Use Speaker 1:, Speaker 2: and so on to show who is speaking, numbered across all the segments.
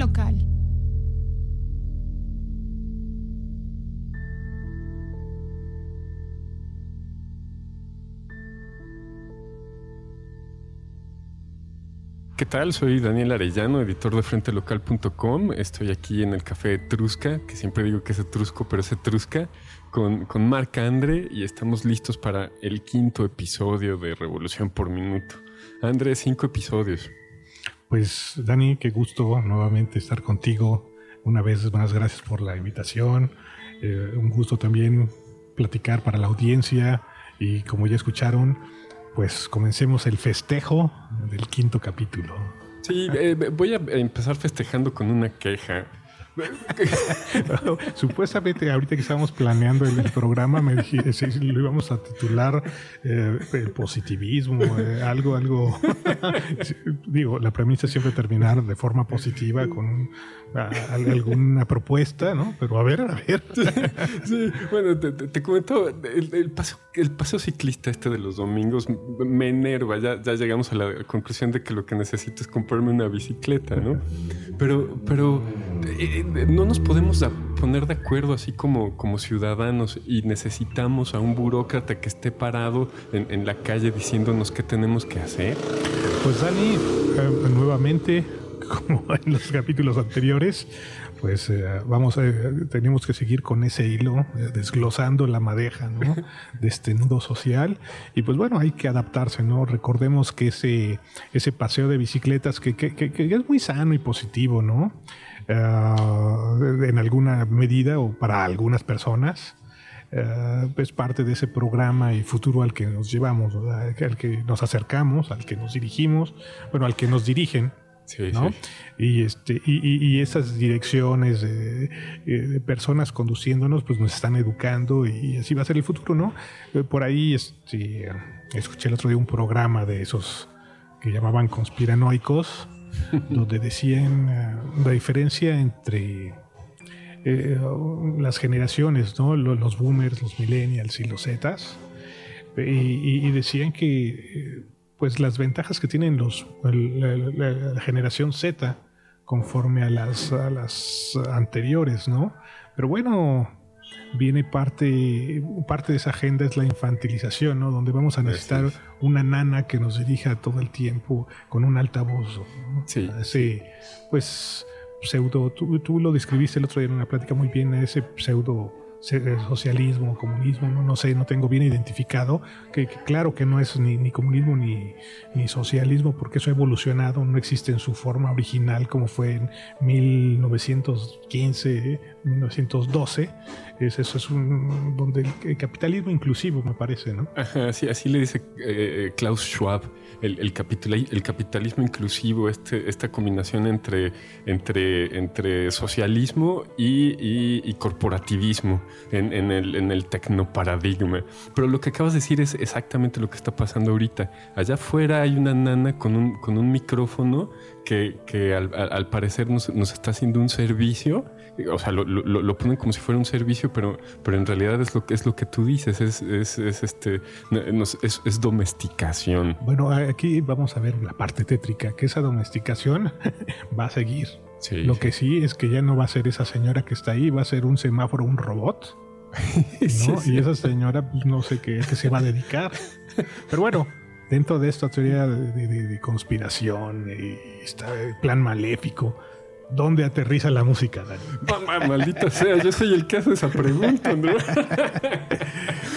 Speaker 1: local.
Speaker 2: ¿Qué tal? Soy Daniel Arellano, editor de frentelocal.com. Estoy aquí en el café Etrusca, que siempre digo que es Etrusco, pero es Etrusca, con, con Marc Andre y estamos listos para el quinto episodio de Revolución por Minuto. Andre, cinco episodios.
Speaker 3: Pues Dani, qué gusto nuevamente estar contigo. Una vez más, gracias por la invitación. Eh, un gusto también platicar para la audiencia y como ya escucharon, pues comencemos el festejo del quinto capítulo.
Speaker 2: Sí, eh, voy a empezar festejando con una queja.
Speaker 3: Supuestamente ahorita que estábamos planeando el, programa me dije lo íbamos a titular eh, el positivismo, eh, algo, algo. Digo, la premisa siempre terminar de forma positiva con alguna propuesta, ¿no? Pero a ver, a ver.
Speaker 2: Sí, bueno, te, comento, el, paso, el paso ciclista este de los domingos me enerva. Ya, ya llegamos a la conclusión de que lo que necesito es comprarme una bicicleta, ¿no? Pero, pero eh, no nos podemos poner de acuerdo así como, como ciudadanos y necesitamos a un burócrata que esté parado en, la calle diciéndonos qué tenemos que hacer.
Speaker 3: Pues Dani, eh, nuevamente como en los capítulos anteriores, pues eh, vamos a, tenemos que seguir con ese hilo, eh, desglosando la madeja ¿no? de este nudo social. Y pues bueno, hay que adaptarse, ¿no? Recordemos que ese, ese paseo de bicicletas que, que, que, es muy sano y positivo, ¿no? Uh, en alguna medida o para algunas personas. Uh, es parte de ese programa y futuro al que nos llevamos, al que nos acercamos, al que nos dirigimos, bueno, al que nos dirigen y, este, y, esas direcciones de, personas conduciéndonos, pues nos están educando y así va a ser el futuro, ¿no? Eh, por ahí este, escuché el otro día un programa de esos que llamaban conspiranoicos, donde decían eh, la diferencia entre eh, las generaciones, ¿no? Los, boomers, los millennials y los zetas. y decían que pues las ventajas que tienen los, la, generación Z conforme a las, las anteriores, ¿no? Pero bueno, viene parte, parte de esa agenda es la infantilización, ¿no? Donde vamos a necesitar una nana que nos dirija todo el tiempo con un altavoz. ¿no? Sí. Ese, pues, pseudo, tú, tú, lo describiste el otro día en una plática muy bien, ese pseudo socialismo, comunismo, no, no sé, no tengo bien identificado, que, claro que no es ni, ni comunismo ni, ni, socialismo, porque eso ha evolucionado, no existe en su forma original como fue en 1915, 1912. Es, eso es un, donde el, capitalismo inclusivo, me parece, ¿no?
Speaker 2: Sí, así le dice eh, Klaus Schwab el, el, el capitalismo inclusivo, este, esta combinación entre, entre, entre socialismo y, y, corporativismo en, en, el, en el tecnoparadigma. Pero lo que acabas de decir es exactamente lo que está pasando ahorita. Allá afuera hay una nana con un, con un micrófono que, que al, al, parecer nos, nos está haciendo un servicio o sea, lo, lo, ponen como si fuera un servicio, pero, pero en realidad es lo que es lo que tú dices, es, es, es este, es, es, domesticación.
Speaker 3: Bueno, aquí vamos a ver la parte tétrica, que esa domesticación va a seguir. lo que sí es que ya no va a ser esa señora que está ahí, va a ser un semáforo, un robot. y esa señora, pues, no sé qué, se va a dedicar. Pero bueno, dentro de esta teoría de, de conspiración y este plan maléfico, ¿Dónde aterriza la música,
Speaker 2: Dani? maldita sea, yo soy el que hace esa pregunta, ¿no?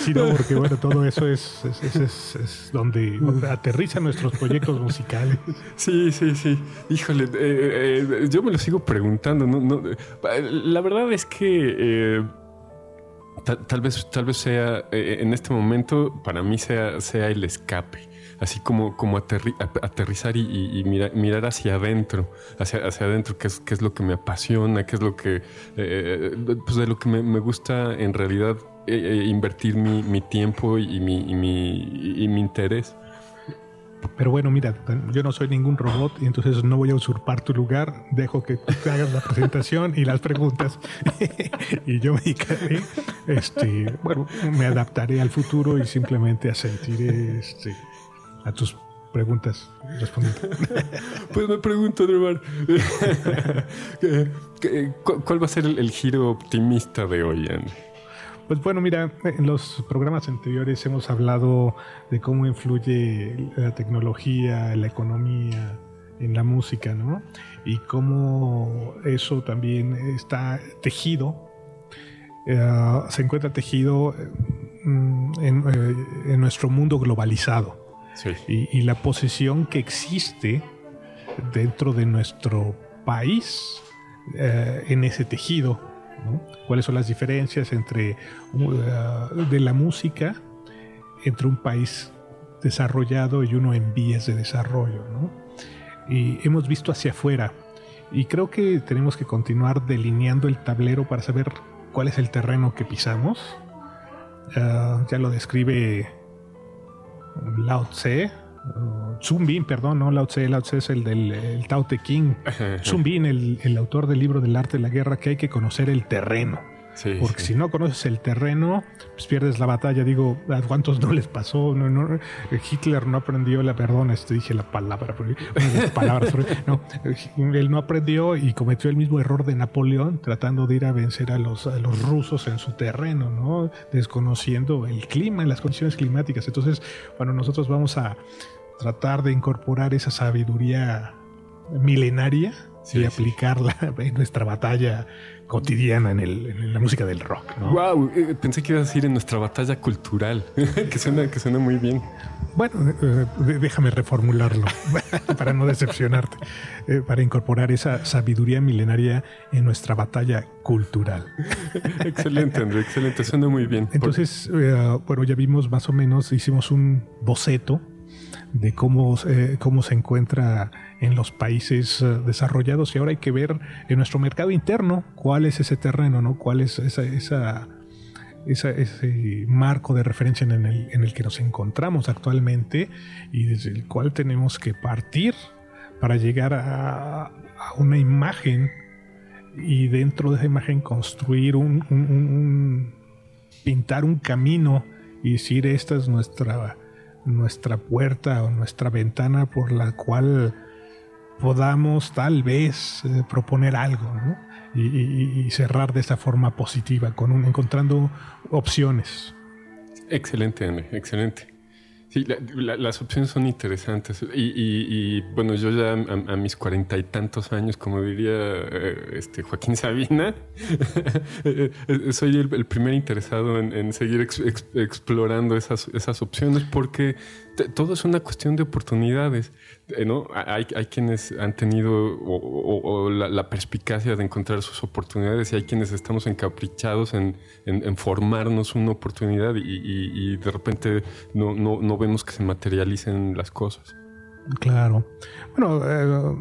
Speaker 3: sí, no, porque bueno, todo eso es, es, donde aterrizan nuestros proyectos musicales.
Speaker 2: Sí, sí, sí. Híjole, eh, eh, yo me lo sigo preguntando. ¿no? la verdad es que eh, tal, vez, tal vez sea, en este momento, para mí sea, sea el escape así como, como aterrizar y, mirar, hacia adentro, hacia, hacia adentro, qué es, qué es lo que me apasiona, qué es lo que, eh, pues de lo que me, gusta en realidad eh, eh, invertir mi, tiempo y mi, mi, mi interés.
Speaker 3: Pero bueno, mira, yo no soy ningún robot y entonces no voy a usurpar tu lugar. Dejo que tú hagas la presentación y las preguntas. y yo me este, bueno, me adaptaré al futuro y simplemente asentiré este, a tus preguntas respondiendo.
Speaker 2: pues me pregunto, Dremar, ¿cuál va a ser el, giro optimista de hoy, Andy?
Speaker 3: Pues bueno, mira, en los programas anteriores hemos hablado de cómo influye la tecnología, la economía en la música, ¿no? Y cómo eso también está tejido, eh, se encuentra tejido mm, eh, en, nuestro mundo globalizado. Y, la posición que existe dentro de nuestro país eh, en ese tejido cuáles son las diferencias entre uh, de la música entre un país desarrollado y uno en vías de desarrollo. Y hemos visto hacia afuera y creo que tenemos que continuar delineando el tablero para saber cuál es el terreno que pisamos. Uh, ya lo describe Lao Tse, Zumbin, perdón, no Lao Tse, Lao Tse es el del Tao Te Ching. Zumbin, el, el, autor del libro del arte de la guerra, que hay que conocer el terreno. Porque si no conoces el terreno, pues pierdes la batalla. Digo, ¿a cuántos no les pasó? No, no, Hitler no aprendió la, perdón, este, dije la palabra, palabras, no, él no aprendió y cometió el mismo error de Napoleón tratando de ir a vencer a los, a los rusos en su terreno, ¿no? Desconociendo el clima, las condiciones climáticas. Entonces, bueno, nosotros vamos a tratar de incorporar esa sabiduría milenaria y aplicarla en nuestra batalla cotidiana en, la música del rock.
Speaker 2: Wow, eh, pensé que ibas a decir en nuestra batalla cultural, que suena, que suena muy bien.
Speaker 3: Bueno, eh, déjame reformularlo para no decepcionarte, eh, para incorporar esa sabiduría milenaria en nuestra batalla cultural.
Speaker 2: excelente, André, excelente, suena muy bien.
Speaker 3: Entonces, bueno, ya vimos más o menos, hicimos un boceto de cómo, cómo se encuentra en los países eh, desarrollados y ahora hay que ver en nuestro mercado interno cuál es ese terreno, ¿no? cuál es esa, ese marco de referencia en el, en el que nos encontramos actualmente y desde el cual tenemos que partir para llegar a, una imagen y dentro de esa imagen construir un, pintar un camino y decir esta es nuestra nuestra puerta o nuestra ventana por la cual podamos tal vez eh, proponer algo y, cerrar de esa forma positiva, con un, encontrando opciones.
Speaker 2: Excelente, excelente. Sí, las opciones son interesantes. Y, bueno, yo ya a, mis cuarenta y tantos años, como diría eh, este Joaquín Sabina, eh, soy el, primer interesado en, seguir explorando esas, esas opciones porque todo es una cuestión de oportunidades. Eh, ¿no? Hay, hay quienes han tenido o, la, perspicacia de encontrar sus oportunidades y hay quienes estamos encaprichados en, formarnos una oportunidad y, de repente no, no, no vemos que se materialicen las cosas.
Speaker 3: Claro. Bueno, eh,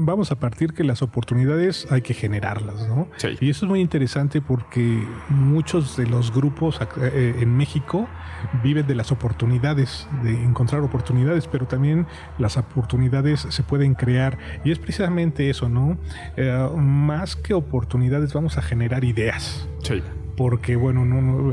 Speaker 3: vamos a partir que las oportunidades hay que generarlas, ¿no? Y eso es muy interesante porque muchos de los grupos eh, en México viven de las oportunidades, de encontrar oportunidades, pero también las oportunidades se pueden crear. Y es precisamente eso, ¿no? Eh, más que oportunidades, vamos a generar ideas.
Speaker 2: Sí.
Speaker 3: Porque, bueno, no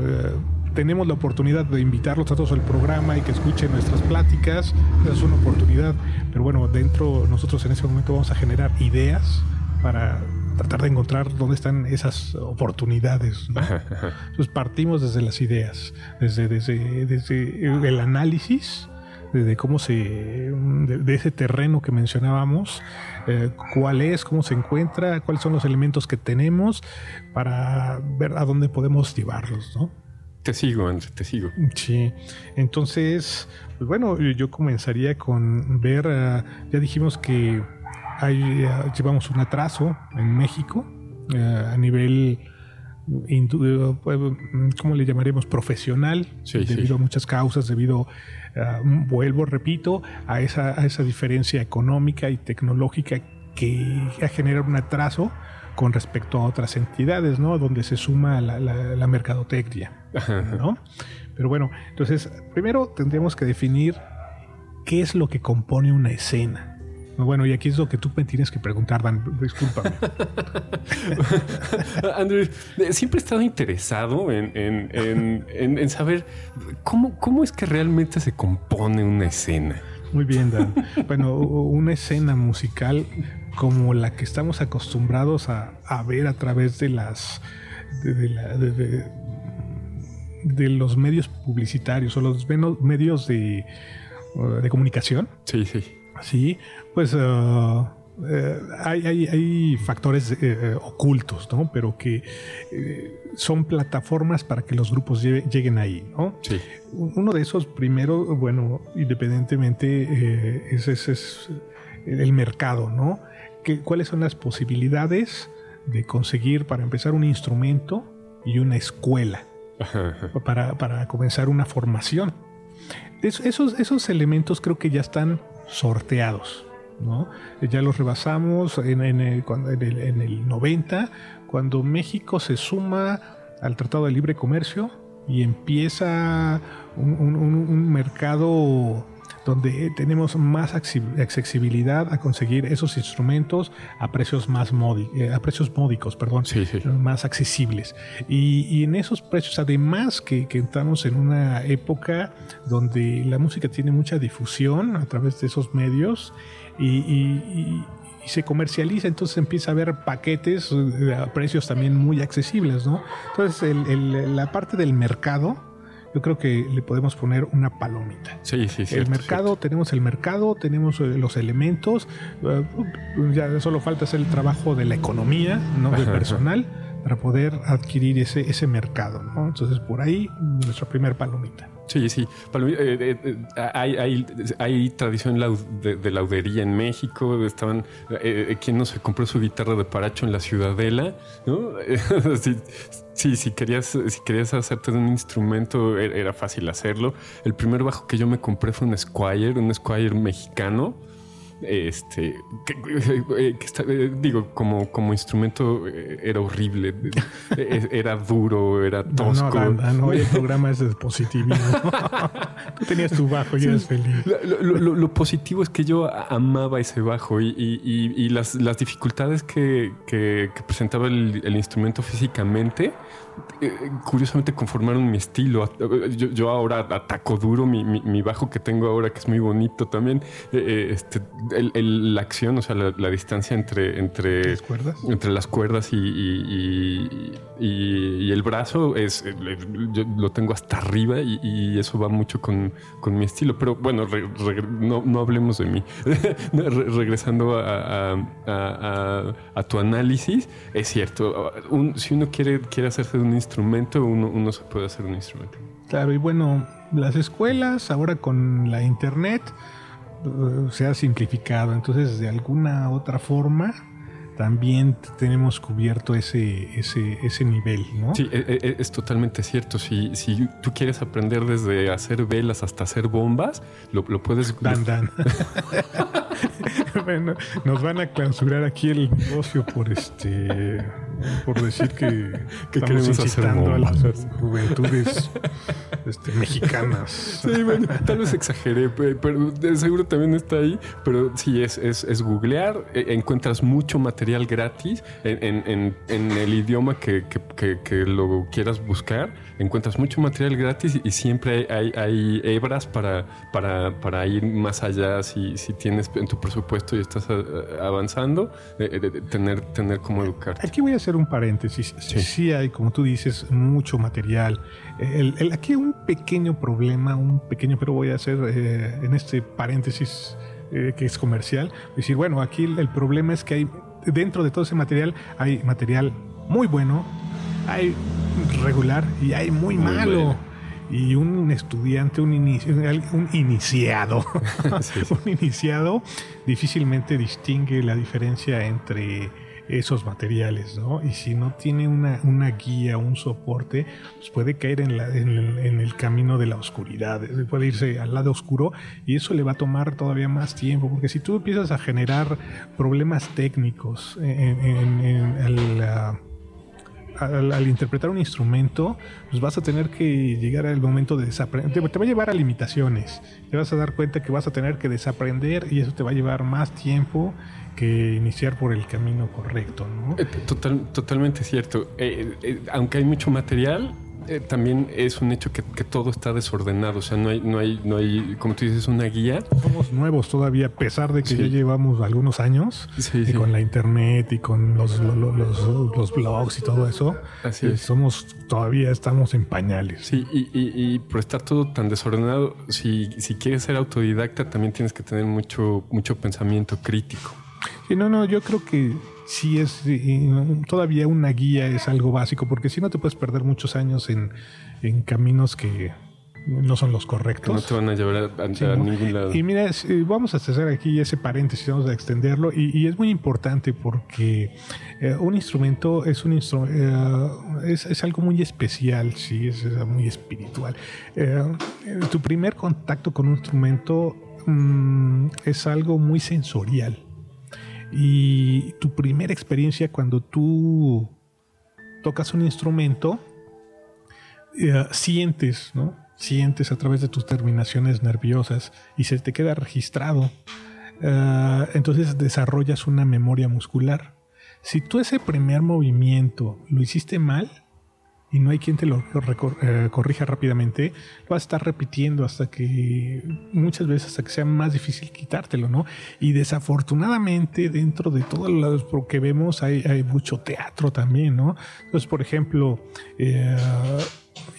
Speaker 3: tenemos la oportunidad de invitarlos a todos al programa y que escuchen nuestras pláticas, es una oportunidad. Pero bueno, dentro nosotros en ese momento vamos a generar ideas para tratar de encontrar dónde están esas oportunidades. Entonces partimos desde las ideas, desde, desde, el análisis de cómo se de, ese terreno que mencionábamos eh, cuál es cómo se encuentra cuáles son los elementos que tenemos para ver a dónde podemos llevarlos ¿no?
Speaker 2: Te sigo, André, te sigo.
Speaker 3: Sí, entonces, pues bueno, yo comenzaría con ver, ah, ya dijimos que hay, ah, llevamos un atraso en México ah, a nivel, pues, ¿cómo le llamaremos? Profesional, debido a muchas causas, debido, vuelvo, repito, a esa, a esa diferencia económica y tecnológica que ha generado un atraso con respecto a otras entidades, ¿no? Donde se suma la, la, mercadotecnia, ¿no? Pero bueno, entonces, primero tendríamos que definir qué es lo que compone una escena. Bueno, y aquí es lo que tú me tienes que preguntar, Dan. Discúlpame.
Speaker 2: Andrés, siempre he estado interesado en, en, en, en saber cómo, cómo, es que realmente se compone una escena.
Speaker 3: Muy bien, Dan. bueno, una escena musical como la que estamos acostumbrados a, ver a través de las de, los medios publicitarios o los medios de, de comunicación.
Speaker 2: Sí, sí.
Speaker 3: Sí, pues uh, eh, hay, factores eh, eh, ocultos, ¿no? Pero que son plataformas para que los grupos lleguen ahí, ¿no?
Speaker 2: Sí.
Speaker 3: Uno de esos, primero, bueno, independientemente, ese es, el mercado, ¿no? ¿Cuáles son las posibilidades de conseguir, para empezar, un instrumento y una escuela? Para, para comenzar una formación. esos, esos elementos creo que ya están sorteados. ¿No? Ya los rebasamos en, el, en, el, 90, cuando México se suma al Tratado de Libre Comercio y empieza un, mercado donde tenemos más accesibilidad a conseguir esos instrumentos a precios más eh, a precios módicos, perdón, más accesibles. Y, en esos precios, además que, que, estamos en una época donde la música tiene mucha difusión a través de esos medios y, se comercializa, entonces empieza a haber paquetes eh, a precios también muy accesibles, ¿no? Entonces la parte del mercado, yo creo que le podemos poner una palomita.
Speaker 2: Sí, sí,
Speaker 3: sí. El mercado, tenemos el mercado, tenemos eh, los elementos, eh, ya solo falta hacer el trabajo de la economía, ¿no? Del personal, para poder adquirir ese, ese mercado, ¿no? Entonces por ahí nuestra primer palomita.
Speaker 2: Sí, sí. Eh, eh, eh, hay, hay, hay, tradición de, laudería en México. Estaban, ¿Quién no se compró su guitarra de paracho en la Ciudadela? ¿no? sí, si querías, si querías hacerte de un instrumento, e, era fácil hacerlo. El primer bajo que yo me compré fue un Squire, un Squire mexicano este, eh, eh, digo, como, como instrumento eh, era horrible, era duro, era tosco.
Speaker 3: No, no, el programa es de positivismo. Tú tenías tu bajo y eres feliz.
Speaker 2: Lo, positivo es que yo amaba ese bajo y, las, las, dificultades que, que, presentaba el, el, instrumento físicamente eh, curiosamente conformaron mi estilo. Yo, ahora ataco duro mi, bajo que tengo ahora, que es muy bonito también. Eh, eh, este, la acción, o sea, la, distancia entre, entre,
Speaker 3: ¿Las cuerdas?
Speaker 2: entre las cuerdas y, y, el brazo es yo lo tengo hasta arriba y, eso va mucho con, mi estilo. Pero bueno, no, hablemos de mí. Regresando a, tu análisis, es cierto, si uno quiere, quiere hacerse de un instrumento, uno, se puede hacer un instrumento.
Speaker 3: Claro, y bueno, las escuelas ahora con la internet uh, se ha simplificado, entonces de alguna otra forma también tenemos cubierto ese, ese, ese nivel, ¿no?
Speaker 2: Sí, e, e, es, totalmente cierto. Si, si tú quieres aprender desde hacer velas hasta hacer bombas, lo, lo puedes...
Speaker 3: Dan, dan. bueno, nos van a clausurar aquí el negocio por este por decir que,
Speaker 2: que estamos incitando a las
Speaker 3: juventudes este, mexicanas.
Speaker 2: Sí, bueno, tal vez exageré, pero de seguro también está ahí. Pero sí, es, es, es googlear, e, encuentras mucho material gratis en, en, en el idioma que, que, que, lo quieras buscar. Encuentras mucho material gratis y siempre hay, hay, hebras para, para, para, ir más allá. Si, si tienes en tu presupuesto y estás eh, avanzando, eh, tener, tener cómo educar.
Speaker 3: Aquí voy a hacer un paréntesis. Sí. hay, como tú dices, mucho material. El, aquí un pequeño problema, un pequeño, pero voy a hacer eh, en este paréntesis eh, que es comercial. Decir, bueno, aquí el, problema es que hay, dentro de todo ese material, hay material muy bueno, hay regular y hay muy, malo. Y un estudiante, un, un iniciado, un iniciado difícilmente distingue la diferencia entre esos materiales, ¿no? Y si no tiene una, una guía, un soporte, pues puede caer en, la, en, el, camino de la oscuridad, puede irse al lado oscuro y eso le va a tomar todavía más tiempo, porque si tú empiezas a generar problemas técnicos en, al, interpretar un instrumento, pues vas a tener que llegar al momento de desaprender. Te, va a llevar a limitaciones. Te vas a dar cuenta que vas a tener que desaprender y eso te va a llevar más tiempo que iniciar por el camino correcto. ¿no?
Speaker 2: Eh, total, totalmente cierto. Eh, eh, aunque hay mucho material, eh, también es un hecho que, todo está desordenado. O sea, no hay, no hay, no hay, como tú dices, una guía.
Speaker 3: Somos nuevos todavía, a pesar de que ya llevamos algunos años y con la internet y con los, los, blogs y todo eso. Así eh, Somos todavía estamos en pañales.
Speaker 2: Sí, y, y, por estar todo tan desordenado, si, si quieres ser autodidacta, también tienes que tener mucho, mucho pensamiento crítico.
Speaker 3: Sí, no, no, yo creo que sí es todavía una guía es algo básico, porque si no te puedes perder muchos años en, caminos que no son los correctos.
Speaker 2: no te van a llevar a, ningún lado.
Speaker 3: Y mira, vamos a hacer aquí ese paréntesis, vamos a extenderlo, y, es muy importante porque eh, un instrumento es un eh, es, algo muy especial, sí, es, muy espiritual. Eh, tu primer contacto con un instrumento mm, es algo muy sensorial. Y tu primera experiencia cuando tú tocas un instrumento, eh, sientes, ¿no? Sientes a través de tus terminaciones nerviosas y se te queda registrado. Eh, entonces desarrollas una memoria muscular. Si tú ese primer movimiento lo hiciste mal, y no hay quien te lo eh, corrija rápidamente, vas a estar repitiendo hasta que muchas veces hasta que sea más difícil quitártelo, ¿no? Y desafortunadamente dentro de todo lo que vemos hay, mucho teatro también, ¿no? Entonces, por ejemplo, eh,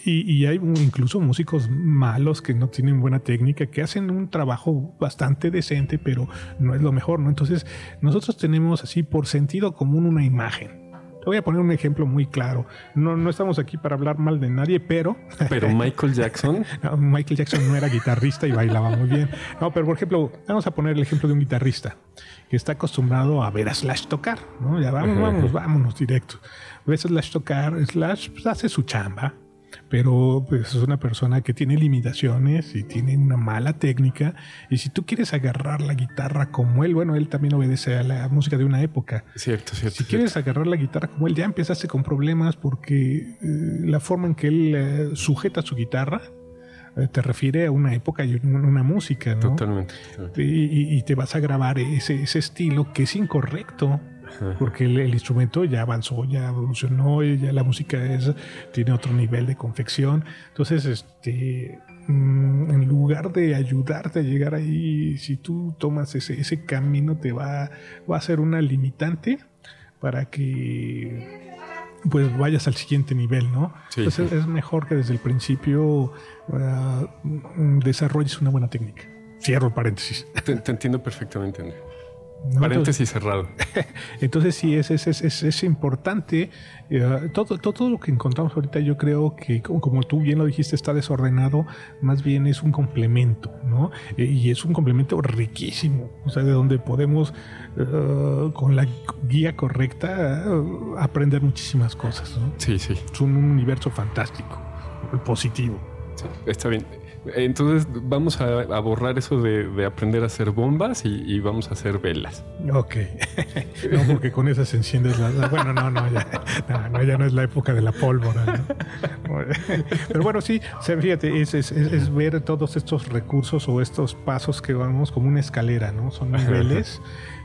Speaker 3: y, hay incluso músicos malos que no tienen buena técnica, que hacen un trabajo bastante decente, pero no es lo mejor, ¿no? Entonces, nosotros tenemos así por sentido común una imagen voy a poner un ejemplo muy claro. No, no estamos aquí para hablar mal de nadie, pero.
Speaker 2: Pero Michael Jackson.
Speaker 3: Michael Jackson no era guitarrista y bailaba muy bien. No, pero por ejemplo, vamos a poner el ejemplo de un guitarrista que está acostumbrado a ver a Slash tocar, ¿no? Ya vamos, vámonos, vámonos directo. Ves a Slash tocar, Slash pues, hace su chamba pero pues, es una persona que tiene limitaciones y tiene una mala técnica. Y si tú quieres agarrar la guitarra como él, bueno, él también obedece a la música de una época.
Speaker 2: Cierto, cierto.
Speaker 3: Si quieres agarrar la guitarra como él, ya empezaste con problemas porque eh, la forma en que él eh, sujeta su guitarra eh, te refiere a una época y una música, ¿no?
Speaker 2: Totalmente.
Speaker 3: Y, te vas a grabar ese, ese estilo que es incorrecto porque el, instrumento ya avanzó, ya evolucionó, y ya la música es, tiene otro nivel de confección. Entonces, este, mm, en lugar de ayudarte a llegar ahí, si tú tomas ese, ese camino, te va, va a ser una limitante para que pues vayas al siguiente nivel, ¿no? Entonces es mejor que desde el principio mm, desarrolles una buena técnica. Cierro el paréntesis.
Speaker 2: Te, te entiendo perfectamente, André. Paréntesis cerrado.
Speaker 3: Entonces sí, es, es, es, es importante. Eh, todo, todo, lo que encontramos ahorita yo creo que, como tú bien lo dijiste, está desordenado, más bien es un complemento, ¿no? Eh, y es un complemento riquísimo, o sea, de donde podemos, eh, con la guía correcta, aprender muchísimas cosas, ¿no?
Speaker 2: Sí, sí.
Speaker 3: Es un universo fantástico, positivo.
Speaker 2: está bien. Entonces vamos a, borrar eso de, aprender a hacer bombas y, vamos a hacer velas.
Speaker 3: Ok. no, porque con esas enciendes las... Bueno, no, no ya, no, ya no es la época de la pólvora. Pero bueno, sí, fíjate, es, es, es, ver todos estos recursos o estos pasos que vamos como una escalera, ¿no? Son niveles.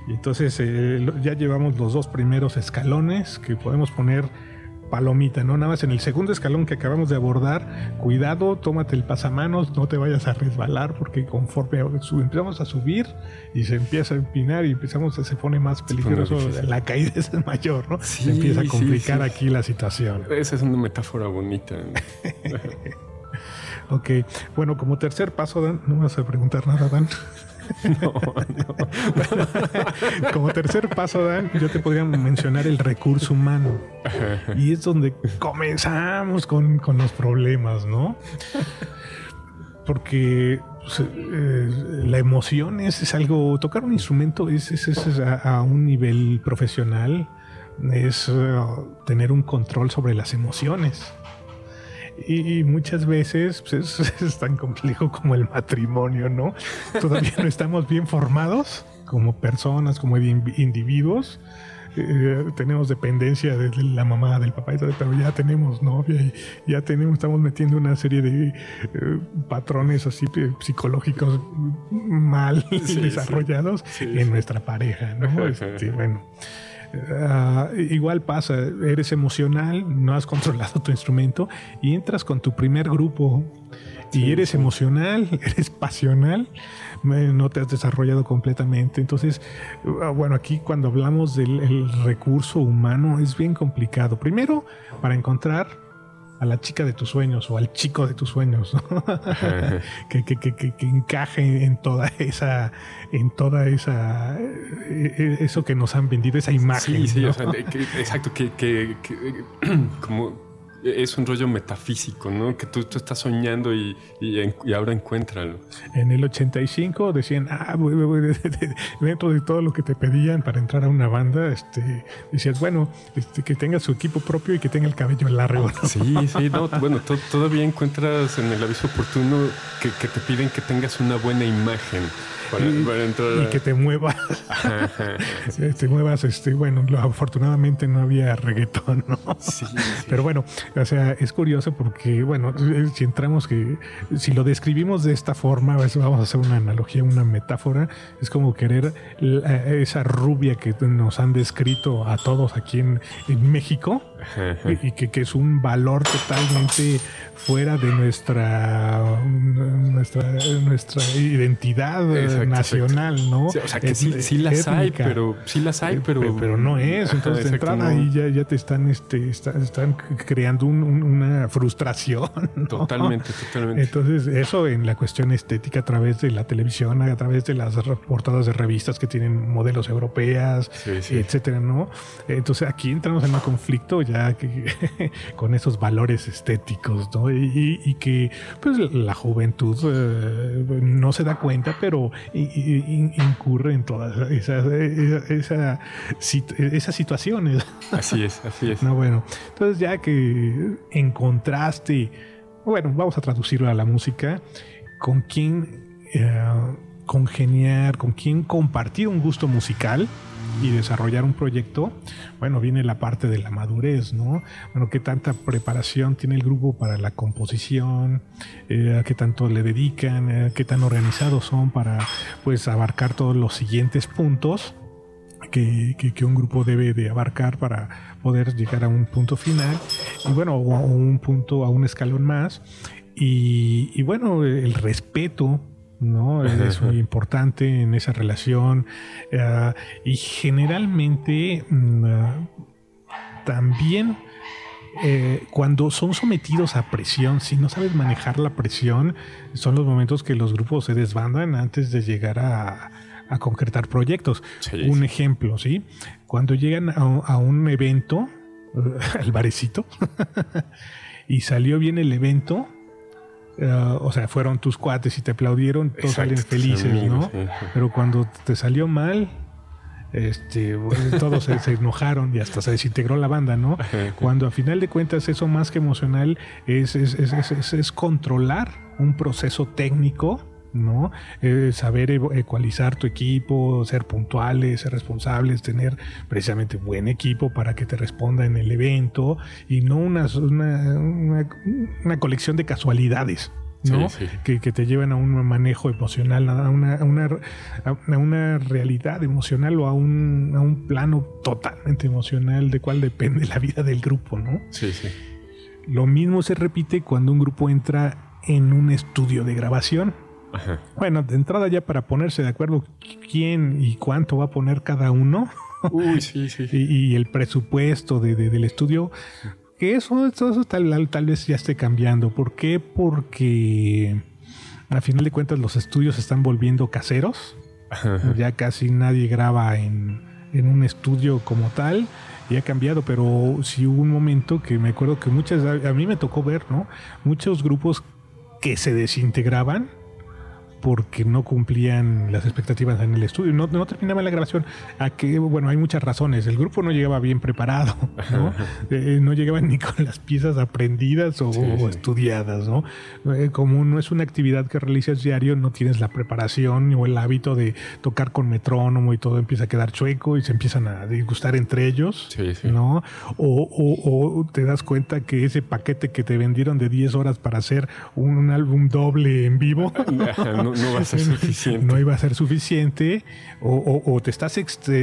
Speaker 3: Y entonces eh, ya llevamos los dos primeros escalones que podemos poner palomita, ¿no? Nada más en el segundo escalón que acabamos de abordar, cuidado, tómate el pasamanos, no te vayas a resbalar, porque conforme empezamos a subir y se empieza a empinar y empezamos a se pone más peligroso, la caída es mayor, ¿no? se empieza a complicar aquí la situación.
Speaker 2: Esa es una metáfora bonita.
Speaker 3: ok, bueno, como tercer paso, Dan, no me vas a preguntar nada, Dan. No, Como tercer paso, Dan, yo te podría mencionar el recurso humano. Y es donde comenzamos con, los problemas, ¿no? Porque pues, eh, la emoción es, algo, tocar un instrumento es, es, a, un nivel profesional, es uh, tener un control sobre las emociones. Y, muchas veces pues, es, tan complejo como el matrimonio, ¿no? Todavía no estamos bien formados como personas, como individuos. Eh, tenemos dependencia de la mamá, del papá, pero ya tenemos novia y ya tenemos, estamos metiendo una serie de eh, patrones así eh, psicológicos mal desarrollados en nuestra pareja, ¿no? Este, bueno. Ah, igual pasa, eres emocional, no has controlado tu instrumento y entras con tu primer grupo y eres emocional, eres pasional, no te has desarrollado completamente. Entonces, ah, bueno, aquí cuando hablamos del recurso humano es bien complicado. Primero, para encontrar a la chica de tus sueños o al chico de tus sueños, que, que, que, que, encaje en toda esa, en toda esa, eh, eh, eso que nos han vendido, esa imagen.
Speaker 2: Sí, sí, exacto, que, como es un rollo metafísico, ¿no? Que tú, tú estás soñando y, y, ahora encuéntralo.
Speaker 3: En el 85 decían, ah, dentro de todo lo que te pedían para entrar a una banda, este, decías, bueno, este, que tenga su equipo propio y que tenga el cabello largo.
Speaker 2: Sí, sí, no, bueno, todavía encuentras en el aviso oportuno que, que te piden que tengas una buena imagen
Speaker 3: y, que te muevas. te muevas, este, bueno, afortunadamente no había reggaetón, ¿no? Pero bueno, o sea, es curioso porque, bueno, si entramos que, si lo describimos de esta forma, vamos a hacer una analogía, una metáfora, es como querer esa rubia que nos han descrito a todos aquí en, en México y que, que, es un valor totalmente fuera de nuestra nuestra, nuestra identidad nacional, ¿no?
Speaker 2: o sea, que sí, sí, las hay, pero sí las hay, pero
Speaker 3: pero no es. Entonces de entrada ahí ya, ya te están este están, creando una frustración.
Speaker 2: Totalmente, totalmente.
Speaker 3: Entonces eso en la cuestión estética a través de la televisión, a través de las portadas de revistas que tienen modelos europeas, etcétera, ¿no? Entonces aquí entramos en un conflicto ya con esos valores estéticos, ¿no? Y, que pues la juventud eh, no se da cuenta, pero incurre en todas esas, esa, esas situaciones.
Speaker 2: Así es, así es.
Speaker 3: No, bueno, entonces ya que encontraste, bueno, vamos a traducirlo a la música, con quién eh, congeniar, con quién compartir un gusto musical y desarrollar un proyecto, bueno, viene la parte de la madurez, ¿no? Bueno, qué tanta preparación tiene el grupo para la composición, eh, qué tanto le dedican, eh, qué tan organizados son para, pues, abarcar todos los siguientes puntos que, que, un grupo debe de abarcar para poder llegar a un punto final y bueno, a un punto, a un escalón más. Y bueno, el respeto ¿no? Es muy importante en esa relación. Eh, y generalmente mm, eh, también eh, cuando son sometidos a presión, si no sabes manejar la presión, son los momentos que los grupos se desbandan antes de llegar a, concretar proyectos. un ejemplo, ¿sí? Cuando llegan a, un evento, al barecito, y salió bien el evento, Uh, o sea, fueron tus cuates y te aplaudieron, todos salen felices, ¿no? Pero cuando te salió mal, este, todos se, enojaron y hasta se desintegró la banda, ¿no? Cuando a final de cuentas eso más que emocional es, es, es, es controlar un proceso técnico ¿no? Eh, saber ecualizar tu equipo, ser puntuales, ser responsables, tener precisamente buen equipo para que te responda en el evento y no una, una, una, colección de casualidades. ¿no? Que, que, te lleven a un manejo emocional, a una, a una, a una realidad emocional o a un, a un plano totalmente emocional de cuál depende la vida del grupo, ¿no?
Speaker 2: Sí, sí.
Speaker 3: Lo mismo se repite cuando un grupo entra en un estudio de grabación. Bueno, de entrada ya para ponerse de acuerdo quién y cuánto va a poner cada uno.
Speaker 2: Uy, sí, sí.
Speaker 3: y, el presupuesto de, del estudio. Que eso, eso, tal, tal vez ya esté cambiando. ¿Por qué? Porque a final de cuentas los estudios se están volviendo caseros. Ya casi nadie graba en, en un estudio como tal y ha cambiado, pero sí hubo un momento que me acuerdo que muchas, a mí me tocó ver, ¿no? Muchos grupos que se desintegraban porque no cumplían las expectativas en el estudio, no, no terminaba la grabación. A que, bueno, hay muchas razones. El grupo no llegaba bien preparado, ¿no? Eh, no llegaban ni con las piezas aprendidas o, estudiadas, ¿no? Eh, como no es una actividad que realizas diario, no tienes la preparación o el hábito de tocar con metrónomo y todo empieza a quedar chueco y se empiezan a disgustar entre ellos, ¿no? O, o, te das cuenta que ese paquete que te vendieron de 10 horas para hacer un, álbum doble en vivo,
Speaker 2: no, va a ser suficiente.
Speaker 3: No iba a ser suficiente. O, te estás,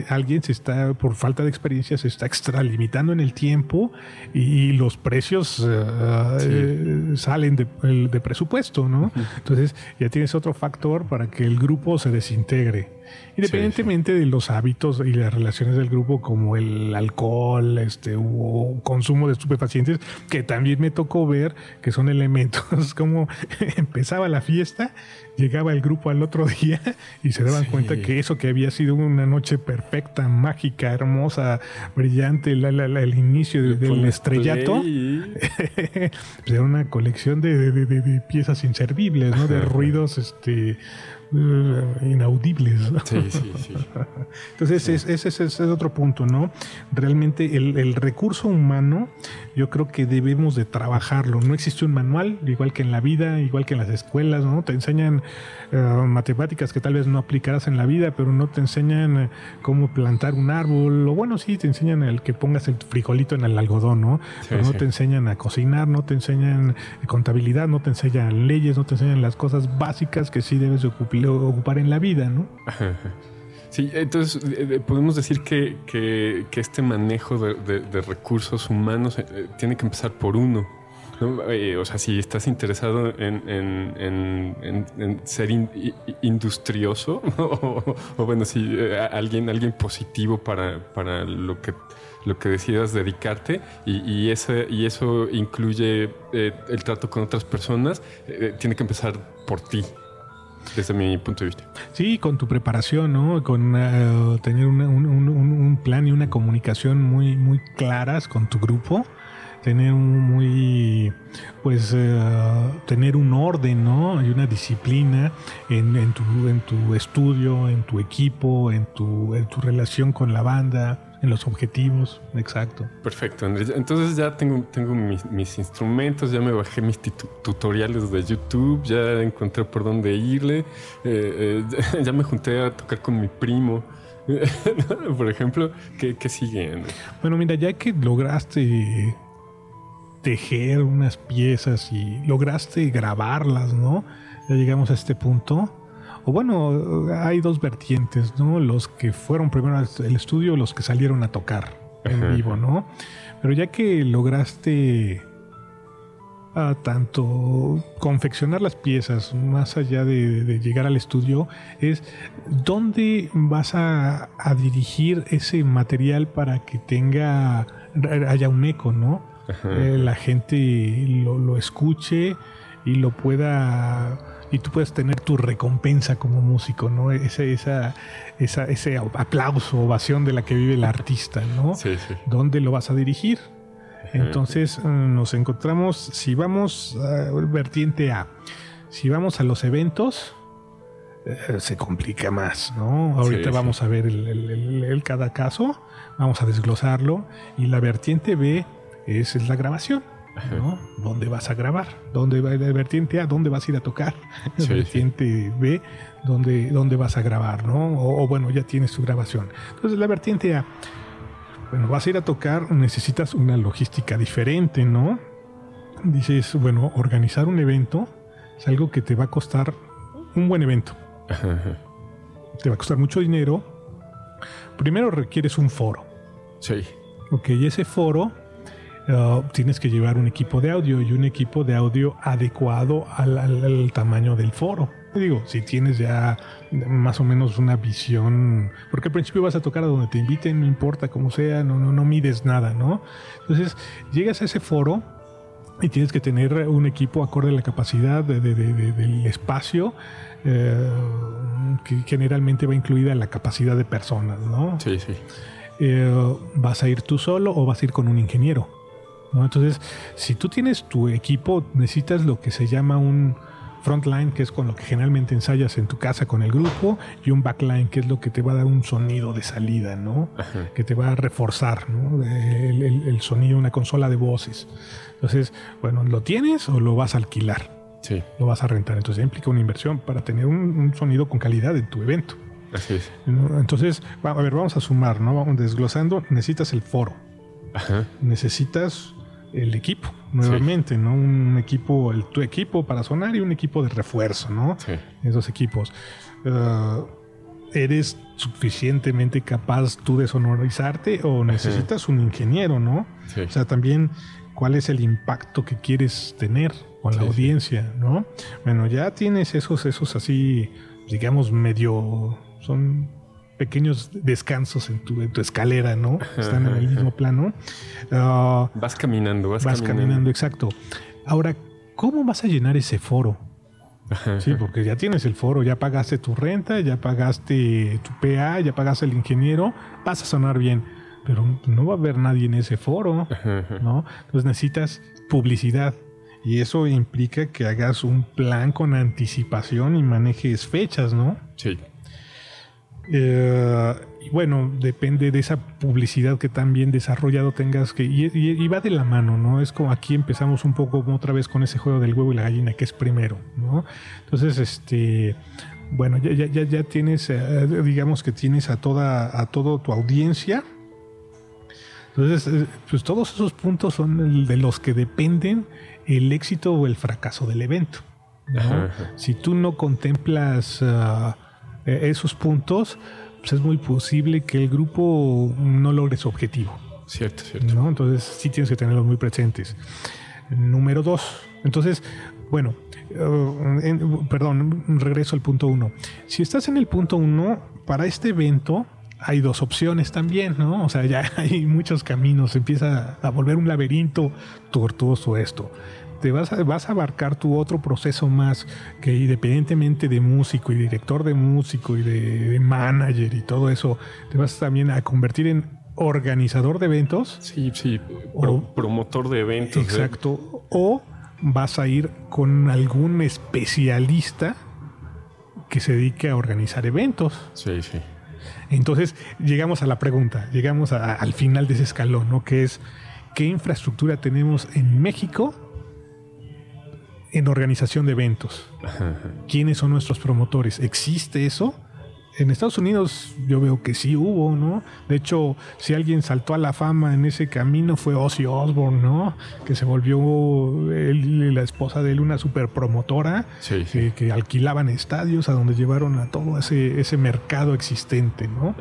Speaker 3: alguien se está, por falta de experiencia, se está extralimitando en el tiempo y, los precios eh, salen de, presupuesto, ¿no? Entonces ya tienes otro factor para que el grupo se desintegre. Independientemente de los hábitos y las relaciones del grupo, como el alcohol, este, o consumo de estupefacientes, que también me tocó ver que son elementos como empezaba la fiesta, llegaba el grupo al otro día y se daban cuenta que eso que había sido una noche perfecta, mágica, hermosa, brillante, el inicio del estrellato, era una colección de, piezas inservibles, ¿no? de ruidos este, inaudibles. Sí, sí, sí. Entonces, ese, es otro punto, ¿no? Realmente el, recurso humano, yo creo que debemos de trabajarlo. No existe un manual, igual que en la vida, igual que en las escuelas, ¿no? Te enseñan eh, matemáticas que tal vez no aplicarás en la vida, pero no te enseñan eh, cómo plantar un árbol. O bueno, sí, te enseñan el que pongas el frijolito en el algodón, ¿no? pero no te enseñan a cocinar, no te enseñan contabilidad, no te enseñan leyes, no te enseñan las cosas básicas que sí debes de ocupar ocupar en la vida, ¿no?
Speaker 2: Sí, entonces eh, eh, podemos decir que, este manejo de, recursos humanos eh, tiene que empezar por uno. o sea, si estás interesado en, ser industrioso, o, bueno, si alguien, alguien positivo para, para lo que lo que decidas dedicarte y, y, ese, y eso incluye el trato con otras personas, tiene que empezar por ti desde mi punto de vista.
Speaker 3: Sí, con tu preparación, ¿no? Con eh, tener un, plan y una comunicación muy, muy claras con tu grupo. Tener un muy, pues, eh, tener un orden, ¿no? Y una disciplina en, tu, estudio, en tu equipo, en tu relación con la banda en los objetivos, exacto.
Speaker 2: Perfecto, Andrés. Entonces ya tengo, tengo mis, instrumentos, ya me bajé mis tutoriales de YouTube, ya encontré por dónde irle, eh, eh, ya me junté a tocar con mi primo. por ejemplo, ¿qué, qué sigue?
Speaker 3: Bueno, mira, ya que lograste tejer unas piezas y lograste grabarlas, ¿no? Ya llegamos a este punto o bueno, hay dos vertientes, ¿no? Los que fueron primero al estudio, los que salieron a tocar en vivo, ¿no? Pero ya que lograste a ah, tanto confeccionar las piezas, más allá de, llegar al estudio, es dónde vas a, dirigir ese material para que tenga, haya un eco, ¿no? Eh, la gente lo, lo escuche y lo pueda y tú puedes tener tu recompensa como músico, ¿no? Ese, esa, esa, ese aplauso, ovación de la que vive el artista, ¿no? Sí, sí. ¿Dónde lo vas a dirigir? Entonces eh, nos encontramos, si vamos a vertiente A, si vamos a los eventos, eh, se complica más, ¿no? Ahorita vamos a ver el, cada caso, vamos a desglosarlo y la vertiente B es la grabación. ¿No? ¿Dónde vas a grabar? ¿Dónde va la vertiente A? ¿Dónde vas a ir a tocar? La vertiente B, ¿dónde, ¿dónde vas a grabar? ¿no? O, bueno, ya tienes tu grabación. Entonces, la vertiente A, bueno, vas a ir a tocar, necesitas una logística diferente, ¿no? Dices, bueno, organizar un evento es algo que te va a costar un buen evento. Te va a costar mucho dinero. Primero requieres un foro.
Speaker 2: Sí.
Speaker 3: Ok, y ese foro Uh, tienes que llevar un equipo de audio y un equipo de audio adecuado al, tamaño del foro. Digo, si tienes ya más o menos una visión, porque al principio vas a tocar a donde te inviten, no importa cómo sea, no, no, no mides nada, ¿no? Entonces, llegas a ese foro y tienes que tener un equipo acorde a la capacidad del espacio, eh, que generalmente va incluida la capacidad de personas, ¿no?
Speaker 2: Sí, sí.
Speaker 3: Eh, ¿Vas a ir tú solo o vas a ir con un ingeniero? Entonces, si tú tienes tu equipo, necesitas lo que se llama un frontline, que es con lo que generalmente ensayas en tu casa con el grupo, y un backline, que es lo que te va a dar un sonido de salida, ¿no? Que te va a reforzar, ¿no? El, sonido, una consola de voces. Entonces, bueno, ¿lo tienes o lo vas a alquilar?
Speaker 2: Sí.
Speaker 3: Lo vas a rentar. Entonces, implica una inversión para tener un, sonido con calidad en tu evento.
Speaker 2: Así es.
Speaker 3: Entonces, a ver, vamos a sumar, ¿no? Vamos desglosando. Necesitas el foro. Necesitas el equipo, nuevamente, ¿no? Un equipo, el, tu equipo para sonar y un equipo de refuerzo, ¿no?
Speaker 2: Sí.
Speaker 3: Esos equipos. Uh, ¿Eres suficientemente capaz tú de sonorizarte o necesitas un ingeniero, ¿no?
Speaker 2: Sí.
Speaker 3: O sea, también cuál es el impacto que quieres tener con la audiencia, ¿no? Bueno, ya tienes esos, esos así, digamos, medio, son pequeños descansos en tu, en tu escalera, ¿no? Están en el mismo plano. Ah,
Speaker 2: Vas caminando, vas,
Speaker 3: vas caminando, exacto. Ahora, ¿cómo vas a llenar ese foro? Sí, porque ya tienes el foro, ya pagaste tu renta, ya pagaste tu PA, ya pagaste el ingeniero, vas a sonar bien, pero no va a haber nadie en ese foro. ¿no? Entonces necesitas publicidad y eso implica que hagas un plan con anticipación y manejes fechas, ¿no?
Speaker 2: Sí.
Speaker 3: Eh, y bueno, depende de esa publicidad que tan bien desarrollado tengas que y, y- y va de la mano, ¿no? Es como aquí empezamos un poco otra vez con ese juego del huevo y la gallina que es primero, ¿no? Entonces, este, bueno, ya, ya, ya, ya tienes, eh, digamos que tienes a toda, a todo tu audiencia. Entonces, eh, pues todos esos puntos son el de los que dependen el éxito o el fracaso del evento. ¿no?
Speaker 2: Ajá, ajá.
Speaker 3: Si tú no contemplas ah, eh, esos puntos, pues es muy posible que el grupo no logre su objetivo.
Speaker 2: Cierto, cierto.
Speaker 3: ¿no? Entonces sí tienes que tenerlos muy presentes. Número dos. Entonces, bueno, en- perdón, regreso al punto uno. Si estás en el punto uno, para este evento hay dos opciones también, ¿no? O sea, ya hay muchos caminos, empieza a volver un laberinto tortuoso esto. Te vas a, vas a abarcar tu otro proceso más que independientemente de músico y director de músico y de, de manager y todo eso, te vas también a convertir en organizador de eventos
Speaker 2: Sí, sí. pro-
Speaker 3: O-
Speaker 2: promotor de eventos. ¿eh?
Speaker 3: Exacto. O vas a ir con algún especialista que se dedique a organizar eventos.
Speaker 2: Sí, sí.
Speaker 3: Entonces llegamos a la pregunta, llegamos a- al final de ese escalón, ¿no? Que es, ¿qué infraestructura tenemos en México en organización de eventos?
Speaker 2: Ajá, ajá.
Speaker 3: ¿Quiénes son nuestros promotores? ¿Existe eso? En Estados Unidos yo veo que sí hubo, ¿no? De hecho, si alguien saltó a la fama en ese camino fue Ozzy Osbourne, ¿no? Que se volvió él y la esposa de él una super promotora
Speaker 2: Sí, sí.
Speaker 3: que, que alquilaban estadios a donde llevaron a todo ese, ese mercado existente, ¿no?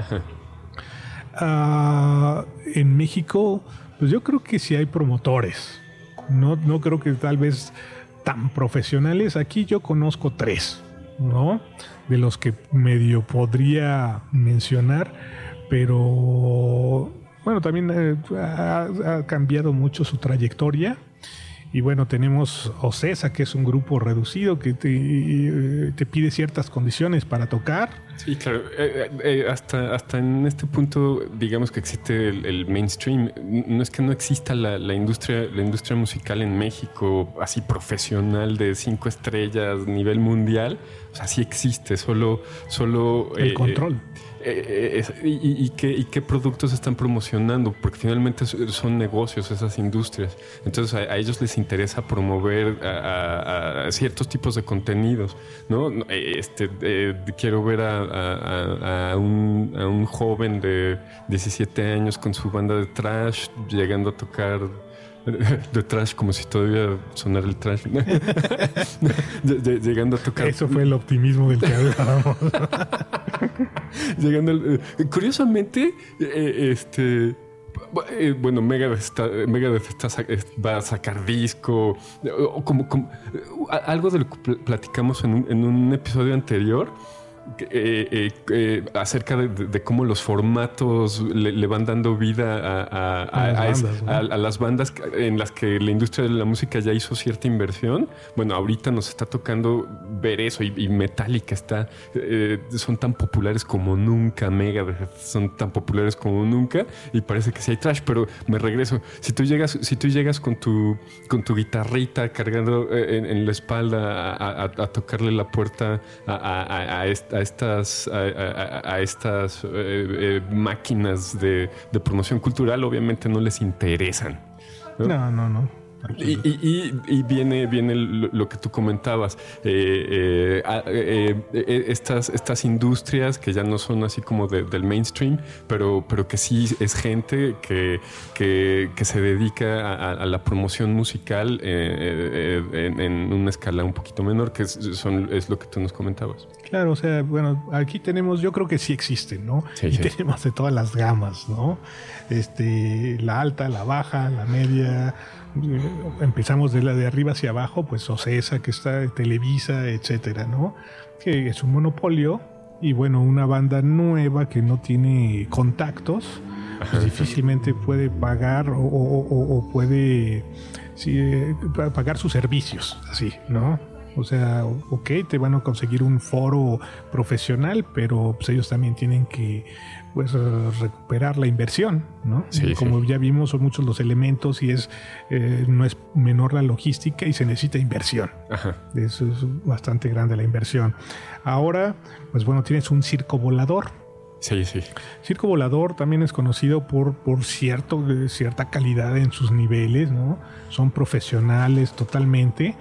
Speaker 3: Ah, en México, pues yo creo que sí hay promotores. No, no creo que tal vez tan profesionales. Aquí yo conozco tres, ¿no? De los que medio podría mencionar, pero bueno, también eh, ha, ha cambiado mucho su trayectoria. Y bueno, tenemos OCESA, que es un grupo reducido que te, eh, te pide ciertas condiciones para tocar.
Speaker 2: Sí, claro. Eh, eh, eh, hasta, hasta en este punto, digamos que existe el, el mainstream. No es que no exista la, la industria, la industria musical en México, así profesional de cinco estrellas, nivel mundial. O sea, sí existe, solo, solo
Speaker 3: El
Speaker 2: eh,
Speaker 3: control.
Speaker 2: Eh, eh, es- y, y- qué, y qué productos están promocionando, porque finalmente so- son negocios esas industrias. Entonces a, a ellos les interesa promover a, a- ciertos tipos de contenidos, ¿no? Eh, Este, eh, quiero ver a un, a un joven de 17 años con su banda de trash llegando a tocar de trash como si todavía sonara el trash. Ll- ll- llegando a tocar
Speaker 3: Eso fue el optimismo del que hablábamos.
Speaker 2: Llegando al- eh, curiosamente, eh, este. eh, bueno, Megadeth, está, Megadeth está va a sacar disco. o como, algo de lo que pl- platicamos en un, en un episodio anterior. Eh, eh, eh, acerca de, cómo los formatos le, le van dando vida a, a-
Speaker 3: A las bandas, ¿no?
Speaker 2: a- a las bandas que- en las que la industria de la música ya hizo cierta inversión. Bueno, ahorita nos está tocando ver eso y, y Metallica está, eh, son tan populares como nunca, Megadeth son tan populares como nunca y parece que sí hay trash, pero me regreso. Si tú llegas, si tú llegas con tu, con tu guitarrita cargando en, en la espalda a, tocarle la puerta a, a- a- a est- a estas, a, estas eh, eh, máquinas de, promoción cultural, obviamente no les interesan. No,
Speaker 3: no, no.
Speaker 2: Y, viene, viene lo, que tú comentabas, eh, eh, eh, estas, estas industrias que ya no son así como del mainstream, pero, pero que sí es gente que, que, se dedica a, la promoción musical en, una escala un poquito menor, que es, son, es lo que tú nos comentabas.
Speaker 3: Claro, o sea, bueno, aquí tenemos, yo creo que sí existen, ¿no? y tenemos de todas las gamas, ¿no? Este, la alta, la baja, la media, empezamos de la de arriba hacia abajo, pues Ocesa, que está Televisa, etcétera, ¿no? Que es un monopolio y bueno, una banda nueva que no tiene contactos, pues difícilmente puede pagar o, puede eh, pagar sus servicios, así, ¿no? O sea, ok, te van a conseguir un foro profesional, pero pues ellos también tienen que pues recuperar la inversión, ¿no? Como ya vimos, son muchos los elementos y es eh, no es menor la logística y se necesita inversión. Eso es bastante grande la inversión. Ahora, pues bueno, tienes un circo volador.
Speaker 2: Sí, sí.
Speaker 3: Circo Volador también es conocido por, por cierto, cierta calidad en sus niveles, ¿no? Son profesionales totalmente,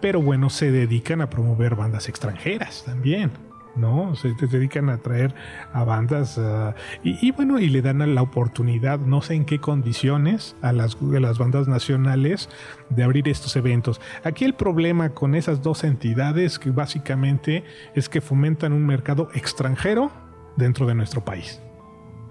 Speaker 3: pero bueno, se dedican a promover bandas extranjeras también. ¿No? Se dedican a traer a bandas ah, y, bueno, y le dan la oportunidad, no sé en qué condiciones, a las, a las bandas nacionales de abrir estos eventos. Aquí el problema con esas dos entidades que básicamente es que fomentan un mercado extranjero dentro de nuestro país.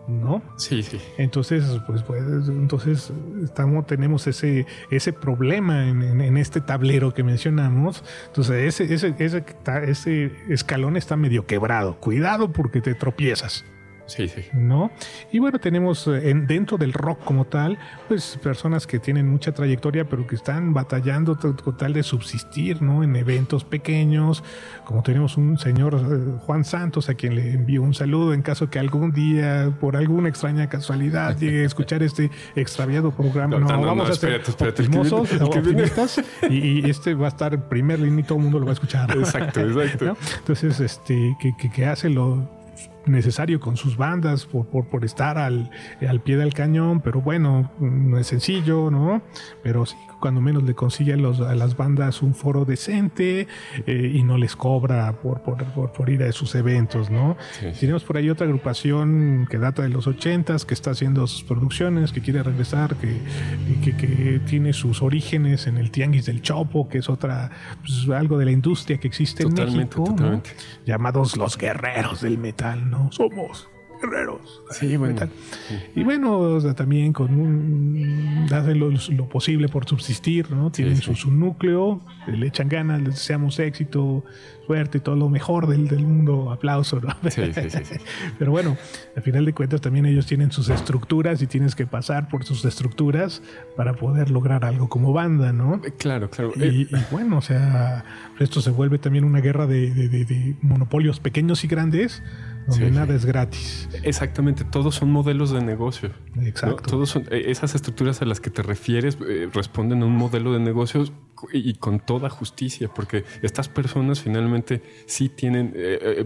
Speaker 3: ¿No?
Speaker 2: Sí, sí.
Speaker 3: Entonces, pues, pues entonces estamos, tenemos ese, ese problema en, este tablero que mencionamos. Entonces, ese, ese, ese, ese escalón está medio quebrado. Cuidado porque te tropiezas.
Speaker 2: Sí, sí.
Speaker 3: ¿No? Y bueno, tenemos eh, en, dentro del rock como tal, pues personas que tienen mucha trayectoria, pero que están batallando con tal de subsistir, ¿no? En eventos pequeños, como tenemos un señor eh, Juan Santos, a quien le envío un saludo en caso que algún día, por alguna extraña casualidad, llegue a escuchar este extraviado programa. No, vamos a ser optimimosos, optimistas, y, este va a estar primer línea y todo el mundo lo va a escuchar.
Speaker 2: Exacto, exacto.
Speaker 3: Entonces, este, que, que, que hace lo necesario con sus bandas por, por, por estar al, al, pie del cañón, pero bueno, no es sencillo, ¿no? Pero sí, cuando menos le consigue a, los, a las bandas un foro decente eh, y no les cobra por, por, por, ir a sus eventos, ¿no? Tenemos por ahí otra agrupación que data de los ochentas, que está haciendo sus producciones, que quiere regresar, que, que, que, tiene sus orígenes en el Tianguis del Chopo, que es otra, pues, algo de la industria que existe en México, llamados los guerreros del metal, ¿no? Somos guerreros.
Speaker 2: Sí, bueno.
Speaker 3: Y bueno, también con un, hacen lo, posible por subsistir, ¿no? Tienen Su, núcleo, le echan ganas, les deseamos éxito, suerte, todo lo mejor del, del mundo, aplauso, ¿no? Pero bueno, al final de cuentas también ellos tienen sus estructuras y tienes que pasar por sus estructuras para poder lograr algo como banda, ¿no?
Speaker 2: Eh, claro, claro.
Speaker 3: Y, eh, bueno, o sea, esto se vuelve también una guerra de, de monopolios pequeños y grandes donde nada es gratis.
Speaker 2: Exactamente, todos son modelos de negocio. Exacto. Todos son, eh, esas estructuras a las que te refieres eh, responden a un modelo de negocios y, con toda justicia, porque estas personas finalmente sí tienen... Eh,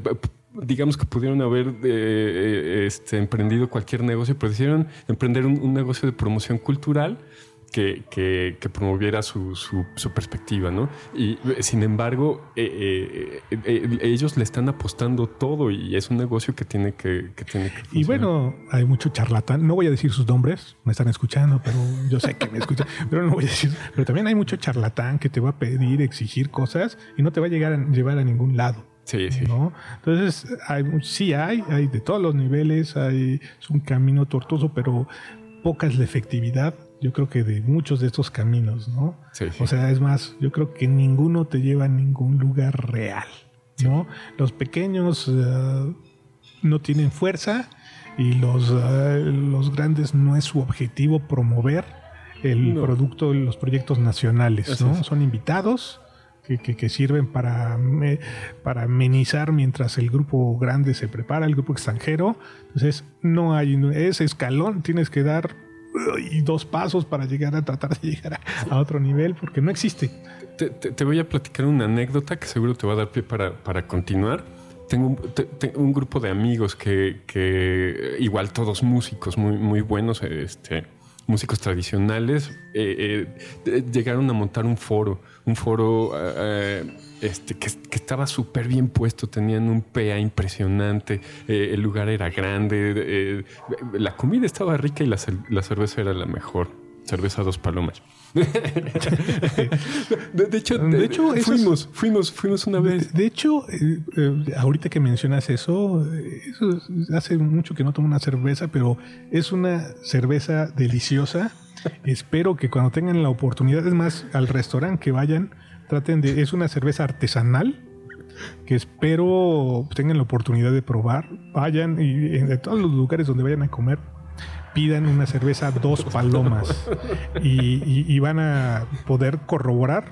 Speaker 2: digamos que pudieron haber este, emprendido cualquier negocio, pero decidieron emprender un, negocio de promoción cultural que, promoviera su, perspectiva, ¿no? Y sin embargo, eh, eh, eh, ellos le están apostando todo y es un negocio que tiene que, que
Speaker 3: Y bueno, hay mucho charlatán, no voy a decir sus nombres, me están escuchando, pero yo sé que me escuchan, pero no voy a decir, pero también hay mucho charlatán que te va a pedir, exigir cosas y no te va a llegar a llevar a ningún lado.
Speaker 2: Sí, sí.
Speaker 3: ¿no? Entonces, hay, sí hay, hay de todos los niveles, hay, es un camino tortuoso, pero poca es la efectividad yo creo que de muchos de estos caminos, ¿no? O sea, es más, yo creo que ninguno te lleva a ningún lugar real, ¿no? Los pequeños eh, no tienen fuerza y los, eh, los grandes no es su objetivo promover el producto, los proyectos nacionales, ¿no? Son invitados. Que, que, sirven para, para amenizar mientras el grupo grande se prepara, el grupo extranjero. Entonces, no hay ese escalón, tienes que dar y dos pasos para llegar a tratar de llegar a, otro nivel, porque no existe.
Speaker 2: Te, voy a platicar una anécdota que seguro te va a dar pie para, para continuar. Tengo un, un, grupo de amigos que, que, igual todos músicos muy, muy buenos, este, músicos tradicionales, eh, eh, llegaron a montar un foro, un foro este, que, estaba súper bien puesto, tenían un PA impresionante, el lugar era grande, la comida estaba rica y la, la cerveza era la mejor, cerveza dos palomas. de, hecho, de hecho fuimos, fuimos, fuimos una vez.
Speaker 3: De, hecho, eh, eh, ahorita que mencionas eso, eso, hace mucho que no tomo una cerveza, pero es una cerveza deliciosa. Espero que cuando tengan la oportunidad, es más, al restaurante que vayan, traten de, es una cerveza artesanal que espero tengan la oportunidad de probar. Vayan y de todos los lugares donde vayan a comer, pidan una cerveza dos palomas y, van a poder corroborar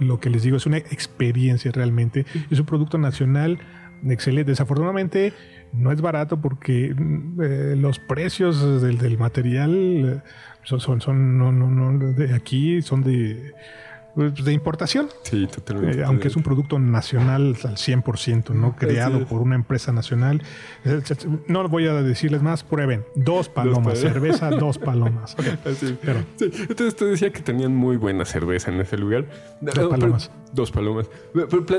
Speaker 3: lo que les digo, es una experiencia realmente. Es un producto nacional excelente. Desafortunadamente no es barato porque eh, los precios del, material eh, son, son, son no, no, no, de aquí son de de importación.
Speaker 2: Sí, totalmente.
Speaker 3: Eh, aunque es un producto nacional al 100%, ¿no? Creado por una empresa nacional. No voy a decirles más, prueben. Dos palomas, cerveza, dos palomas.
Speaker 2: Entonces te decía que tenían muy buena cerveza en ese lugar.
Speaker 3: Dos palomas.
Speaker 2: dos palomas.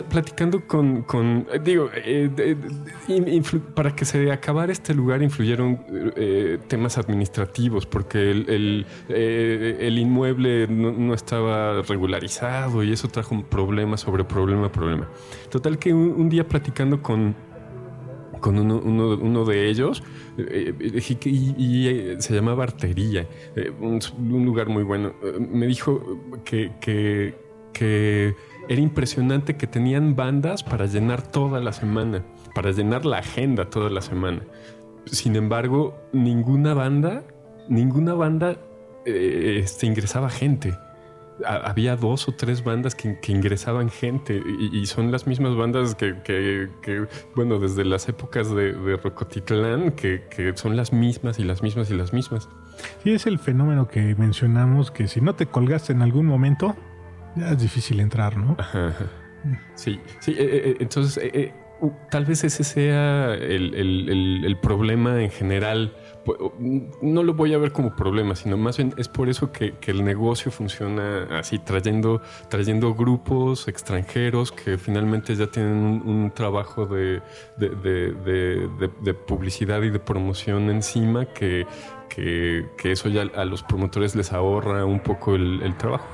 Speaker 2: platicando con, con digo, eh, para que se acabara este lugar influyeron eh, temas administrativos, porque el, el, inmueble no, no estaba regular y eso trajo un problema sobre problema, problema. Total que un, día platicando con, con uno, uno, de ellos, eh, eh, y, eh, se llamaba Artería, un, lugar muy bueno. me dijo que, que, que, era impresionante que tenían bandas para llenar toda la semana, para llenar la agenda toda la semana. Sin embargo, ninguna banda, ninguna banda este, ingresaba gente había dos o tres bandas que, ingresaban gente y, son las mismas bandas que, bueno, desde las épocas de, Rocotitlán, que, son las mismas y las mismas y las mismas.
Speaker 3: Sí, es el fenómeno que mencionamos, que si no te colgaste en algún momento, ya es difícil entrar, ¿no?
Speaker 2: Sí, sí, eh, eh, eh, entonces tal vez ese sea el problema en general no lo voy a ver como problema, sino más bien es por eso que, el negocio funciona así, trayendo, trayendo grupos extranjeros que finalmente ya tienen un, trabajo de, de, publicidad y de promoción encima que, que, eso ya a los promotores les ahorra un poco el, trabajo.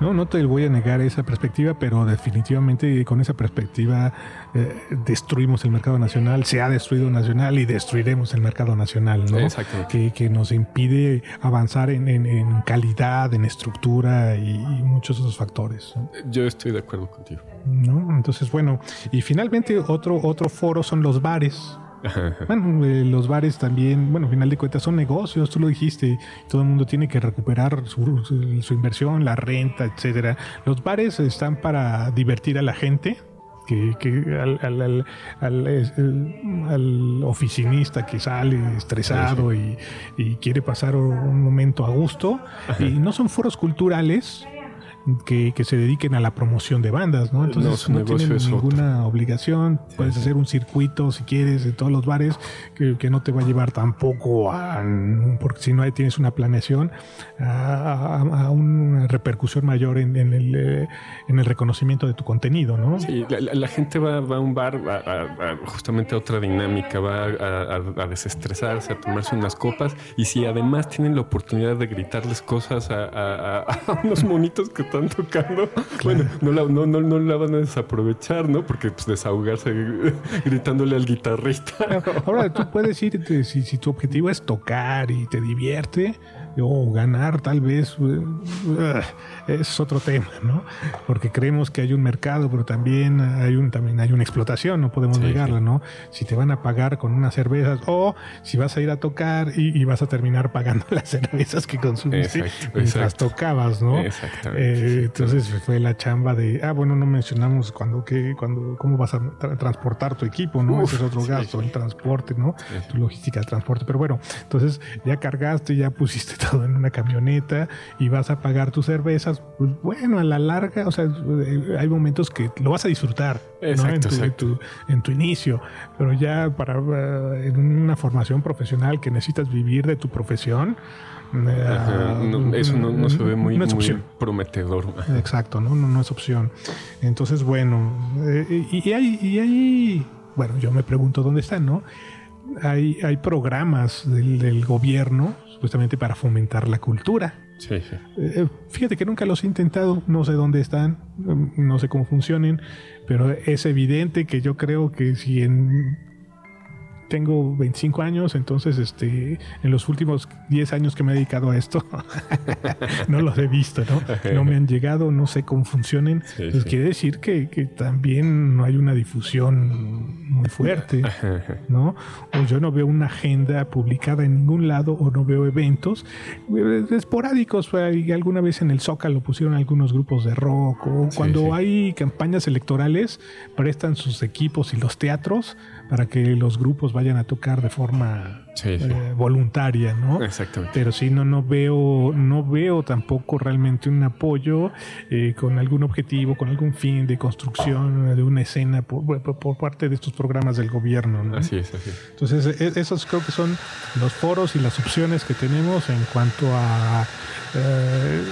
Speaker 3: No, no te voy a negar esa perspectiva, pero definitivamente con esa perspectiva eh, destruimos el mercado nacional, se ha destruido nacional y destruiremos el mercado nacional, ¿no? Que, que nos impide avanzar en, calidad, en estructura y, muchos otros factores.
Speaker 2: Yo estoy de acuerdo contigo.
Speaker 3: ¿No? Entonces, bueno, y finalmente otro, otro foro son los bares. Bueno, eh, los bares también, bueno, al final de cuentas son negocios, tú lo dijiste, todo el mundo tiene que recuperar su, inversión, la renta, etcétera. Los bares están para divertir a la gente, que, al, al, oficinista que sale estresado y, quiere pasar un momento a gusto. Y no son foros culturales, que, se dediquen a la promoción de bandas, ¿no? Entonces no, tienen ninguna obligación, puedes hacer un circuito si quieres de todos los bares que, no te va a llevar tampoco a, porque si no tienes una planeación, a, una repercusión mayor en, el, eh, en el reconocimiento de tu contenido, ¿no?
Speaker 2: Sí, la, gente va, a un bar justamente a otra dinámica, va a, desestresarse, a tomarse unas copas y si además tienen la oportunidad de gritarles cosas a, unos monitos que están tocando, bueno, no la, no, no, no la van a desaprovechar, ¿no? Porque pues, desahogarse gritándole al guitarrista.
Speaker 3: Ahora, tú puedes ir, si, si tu objetivo es tocar y te divierte, o ganar tal vez uh, es otro tema, ¿no? Porque creemos que hay un mercado, pero también hay un también hay una explotación, no podemos negarla, ¿no? Si te van a pagar con unas cervezas o si vas a ir a tocar y, vas a terminar pagando las cervezas que consumiste mientras tocabas, ¿no? Exactamente. Eh, entonces fue la chamba de, ah, bueno, no mencionamos cuando que cuando cómo vas a transportar tu equipo, ¿no? Ese es otro gasto, el transporte, ¿no? Tu logística de transporte, pero bueno, entonces ya cargaste, ya pusiste todo en una camioneta y vas a pagar tus cervezas, pues bueno, a la larga, o sea, eh, hay momentos que lo vas a disfrutar
Speaker 2: exacto,
Speaker 3: en, tu, En, tu, inicio, pero ya para eh, en una formación profesional que necesitas vivir de tu profesión,
Speaker 2: eh, eso no, se ve muy, prometedor.
Speaker 3: Exacto, ¿no? ¿no? es opción. Entonces, bueno, y, hay, y hay, bueno, yo me pregunto dónde están, ¿no? hay, hay programas del, gobierno supuestamente para fomentar la cultura.
Speaker 2: Sí, sí.
Speaker 3: Eh, fíjate que nunca los he intentado, no sé dónde están, no sé cómo funcionen, pero es evidente que yo creo que si en tengo 25 años, entonces este, en los últimos 10 años que me he dedicado a esto, no los he visto, ¿no? No me han llegado, no sé cómo funcionen. Pues quiere decir que, que, también no hay una difusión muy fuerte, ¿no? O yo no veo una agenda publicada en ningún lado o no veo eventos eh, esporádicos. Alguna vez en el Zócalo pusieron algunos grupos de rock o cuando hay campañas electorales prestan sus equipos y los teatros para que los grupos vayan a tocar de forma eh, voluntaria, ¿no?
Speaker 2: Exactamente.
Speaker 3: Pero sí, no, no veo, no veo tampoco realmente un apoyo eh, con algún objetivo, con algún fin de construcción de una escena por, parte de estos programas del gobierno. ¿no?
Speaker 2: Así es, así es.
Speaker 3: Entonces, e, esos creo que son los foros y las opciones que tenemos en cuanto a eh,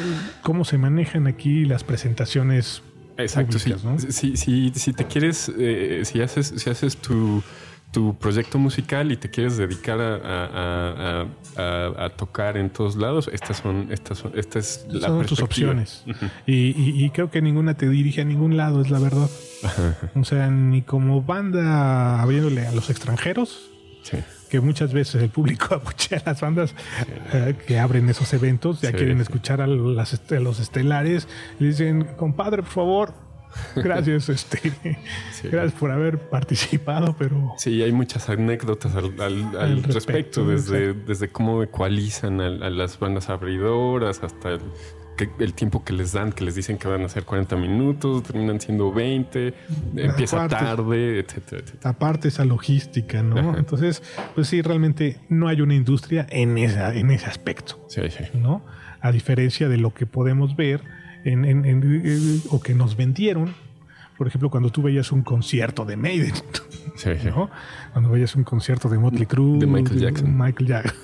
Speaker 3: cómo se manejan aquí las presentaciones
Speaker 2: Exacto, sí. Si, si, si, te quieres, eh, si haces, si haces tu, tu, proyecto musical y te quieres dedicar a, a, a, tocar en todos lados, estas son, estas son, esta es la
Speaker 3: son tus opciones. y, y, creo que ninguna te dirige a ningún lado, es la verdad. o sea, ni como banda abriéndole a los extranjeros. Que muchas veces el público abuchea a las bandas eh, que abren esos eventos, ya quieren escuchar a, las, los estelares, y dicen, compadre, por favor, gracias, este, gracias por haber participado, pero...
Speaker 2: Sí, hay muchas anécdotas al, respecto, desde, desde cómo ecualizan a, a, las bandas abridoras hasta el el tiempo que les dan, que les dicen que van a ser 40 minutos, terminan siendo 20, empieza tarde, etcétera, etcétera.
Speaker 3: Aparte esa logística, ¿no? Entonces, pues sí, realmente no hay una industria en, esa, en ese aspecto.
Speaker 2: Sí, sí.
Speaker 3: ¿No? A diferencia de lo que podemos ver en, en, o que nos vendieron por ejemplo, cuando tú veías un concierto de Maiden, ¿no? Cuando veías un concierto de Motley Crue,
Speaker 2: de Michael Jackson,
Speaker 3: Michael Jackson,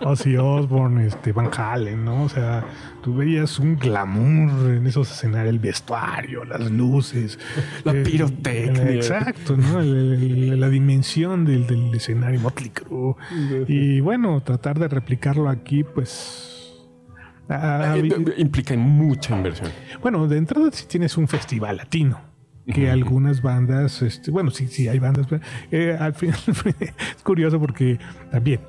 Speaker 3: Ozzy Osbourne, este, Van Halen, ¿no? O sea, tú veías un glamour en esos escenarios, el vestuario, las luces,
Speaker 2: la eh, pirotecnia,
Speaker 3: exacto, ¿no? la dimensión del, del escenario Motley Crue y bueno, tratar de replicarlo aquí, pues
Speaker 2: Ah, eh, implica mucha inversión.
Speaker 3: Bueno, de entrada si tienes un festival latino que algunas bandas, este, bueno, sí, sí hay bandas, eh, al final es curioso porque también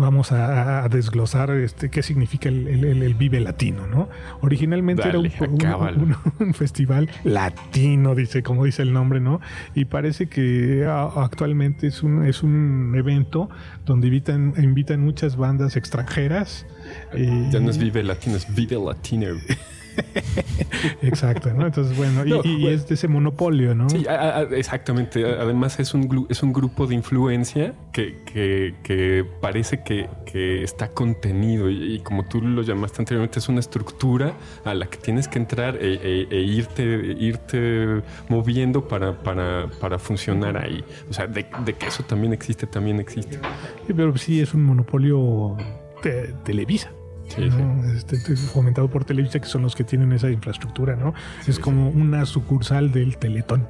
Speaker 3: vamos a, desglosar este, qué significa el, Vive Latino, ¿no? Originalmente era un, festival latino, dice, como dice el nombre, ¿no? Y parece que actualmente es un, es un evento donde invitan, invitan muchas bandas extranjeras.
Speaker 2: ya no es Vive Latino, es Vive Latino.
Speaker 3: Exacto, ¿no? Entonces, bueno, y, es de ese monopolio, ¿no?
Speaker 2: Sí, exactamente. Además es un, es un grupo de influencia que, que, parece que, que, está contenido y, como tú lo llamaste anteriormente, es una estructura a la que tienes que entrar e, e, e irte, irte moviendo para, para, para, funcionar ahí. O sea, de, que eso también existe, también existe.
Speaker 3: Sí, pero sí es un monopolio de Televisa. Este, este, fomentado por Televisa, que son los que tienen esa infraestructura, ¿no? es como una sucursal del Teletón.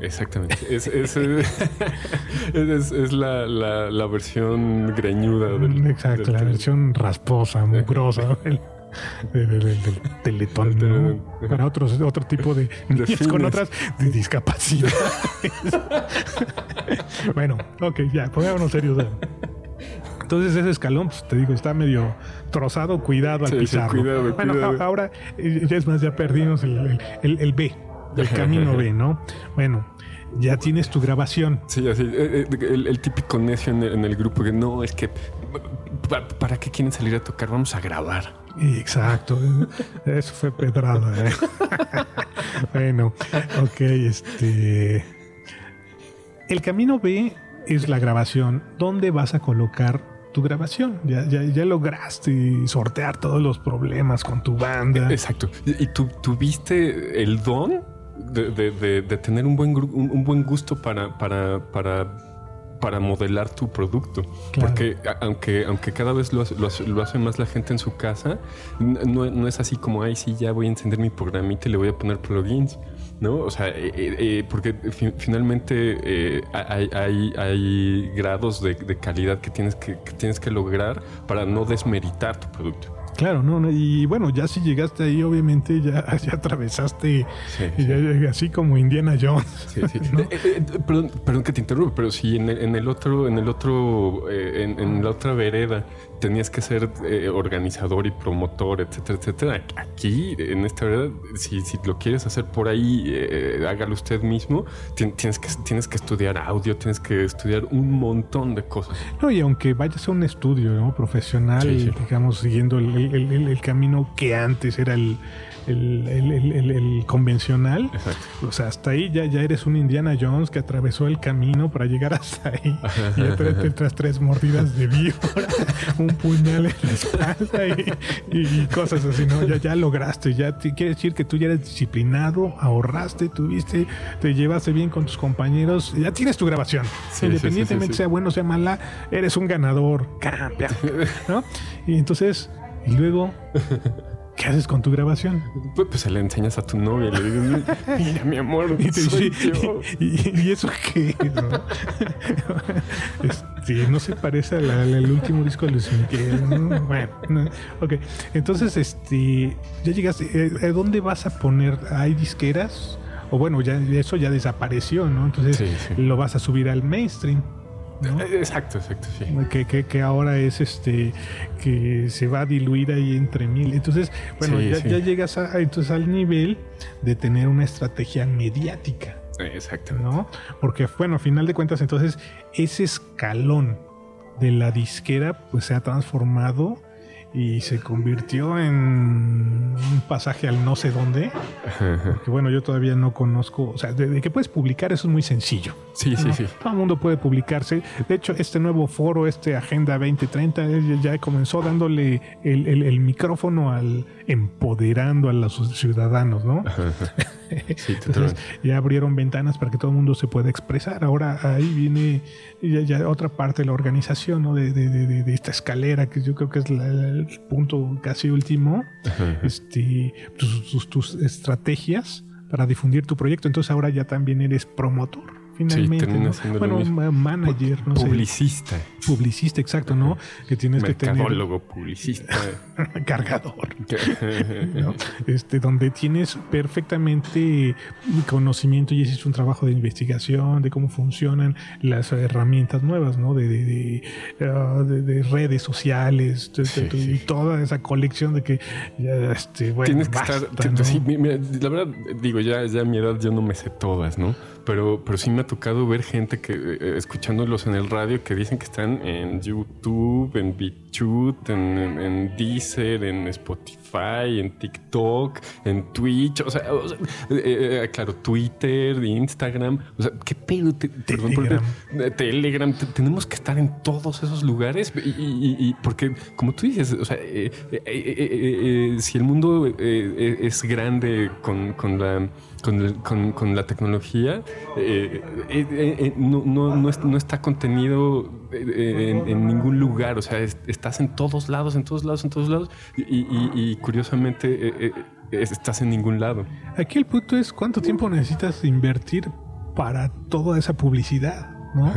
Speaker 2: Exactamente. Es, es, es, la, la, versión greñuda del.
Speaker 3: Exacto, la versión rasposa, mugrosa del, del, teletón. Para otros, otro tipo de, con otras discapacidades. bueno, ok, ya, pongámonos serios. Entonces ese escalón, pues te digo, está medio trozado, cuidado al pisarlo. bueno, ahora eh, ya es más, ya perdimos el, el, B, el camino B, ¿no? Bueno, ya tienes tu grabación.
Speaker 2: Sí, así, eh, eh, el, típico necio en el, grupo que no, es que, ¿para qué quieren salir a tocar? Vamos a grabar.
Speaker 3: Exacto, eso fue pedrada. bueno, ok, este... El camino B es la grabación. ¿Dónde vas a colocar tu grabación. Ya, ya, ya lograste sortear todos los problemas con tu banda.
Speaker 2: Exacto. ¿Y tú tuviste el don de, de, de, tener un buen, un, un buen gusto para, para, para para modelar tu producto. Porque aunque, aunque cada vez lo hace, lo, hace, más la gente en su casa, no, no, es así como, ay, sí, ya voy a encender mi programita y le voy a poner plugins. ¿No? O sea, eh, eh, eh porque finalmente eh, hay, hay, hay, grados de, de calidad que tienes que, que, tienes que lograr para no desmeritar tu producto.
Speaker 3: Claro, no, y bueno, ya si llegaste ahí, obviamente ya, ya atravesaste, así como Indiana Jones.
Speaker 2: Sí, sí. Eh, eh, perdón, perdón, que te interrumpa, pero si en el, en el otro, en el otro, en, en, la otra vereda tenías que ser eh, organizador y promotor, etcétera, etcétera. Aquí, en esta vereda, si, si lo quieres hacer por ahí, eh, hágalo usted mismo. tienes que, tienes que estudiar audio, tienes que estudiar un montón de cosas.
Speaker 3: No, y aunque vayas a un estudio ¿no? profesional, sí, sí. digamos, siguiendo el, el, el, el camino que antes era el el, el, el, convencional. Exacto. O sea, hasta ahí ya, ya eres un Indiana Jones que atravesó el camino para llegar hasta ahí. y ya te tras tres mordidas de víbora, un puñal en la espalda y, y, cosas así, ¿no? Ya, ya lograste, ya te, quiere decir que tú ya eres disciplinado, ahorraste, tuviste, te llevaste bien con tus compañeros, ya tienes tu grabación. Sí, Independientemente sí, sí, sea bueno o sea mala, eres un ganador, campeón, ¿no? Y entonces, y luego ¿Qué haces con tu grabación?
Speaker 2: Pues, pues se le enseñas a tu novia, le dices, mira mi amor, y, soy
Speaker 3: y,
Speaker 2: yo.
Speaker 3: Y, y, eso qué, ¿no? no se parece al, al, último disco de Luis Miguel. ¿no? Bueno, no. ok. Entonces, este, ya llegaste, ¿a dónde vas a poner? ¿Hay disqueras? O bueno, ya eso ya desapareció, ¿no? Entonces sí, sí. lo vas a subir al mainstream.
Speaker 2: ¿No? Exacto, exacto, sí.
Speaker 3: Que, que, que, ahora es este que se va a diluir ahí entre mil. Entonces, bueno, sí, ya, sí. ya, llegas a, entonces al nivel de tener una estrategia mediática.
Speaker 2: Exacto.
Speaker 3: ¿No? Porque, bueno, a final de cuentas, entonces, ese escalón de la disquera, pues se ha transformado y se convirtió en un pasaje al no sé dónde. Porque bueno, yo todavía no conozco, o sea, de, de que puedes publicar eso es muy sencillo.
Speaker 2: Sí,
Speaker 3: ¿no?
Speaker 2: sí, sí.
Speaker 3: Todo el mundo puede publicarse. De hecho, este nuevo foro, este Agenda 2030, ya comenzó dándole el, el, el micrófono al empoderando a los ciudadanos, ¿no? Sí, Entonces, ya abrieron ventanas para que todo el mundo se pueda expresar. Ahora ahí viene ya, ya otra parte de la organización, ¿no? De, de, de, de, esta escalera, que yo creo que es la, el punto casi último. Este, tus, tus, tus estrategias para difundir tu proyecto. Entonces ahora ya también eres promotor finalmente.
Speaker 2: Sí,
Speaker 3: ¿no? Bueno, manager, no
Speaker 2: publicista.
Speaker 3: sé. Publicista, exacto, ¿no? Que tienes que tener.
Speaker 2: Mercadólogo, publicista.
Speaker 3: Cargador. ¿no? Este, donde tienes perfectamente conocimiento y haces un trabajo de investigación de cómo funcionan las herramientas nuevas, ¿no? De, de, de, uh, de redes sociales sí, y sí. toda esa colección de que, ya, este, bueno,
Speaker 2: tienes que
Speaker 3: basta,
Speaker 2: estar.
Speaker 3: ¿no?
Speaker 2: Sí, mira, la verdad, digo, ya, ya a mi edad yo no me sé todas, ¿no? Pero, pero sí me ha tocado ver gente que eh, escuchándolos en el radio que dicen que están en YouTube, en BitChute, en, en, en Deezer, en Spotify, en TikTok, en Twitch, o sea, o sea eh, eh, claro, Twitter, Instagram, o sea, qué pedo, te,
Speaker 3: Telegram,
Speaker 2: perdón, porque, Telegram, te, tenemos que estar en todos esos lugares y, y, y porque, como tú dices, o sea, si el mundo es grande con, con la con, el, con, con, la tecnología eh, eh, eh, no, no, no, es, no, está contenido en, en, ningún lugar, o sea, es, estás en todos lados, en todos lados, en todos lados, y, y, y curiosamente estás en ningún lado.
Speaker 3: Aquí el punto es cuánto tiempo necesitas invertir para toda esa publicidad. ¿no?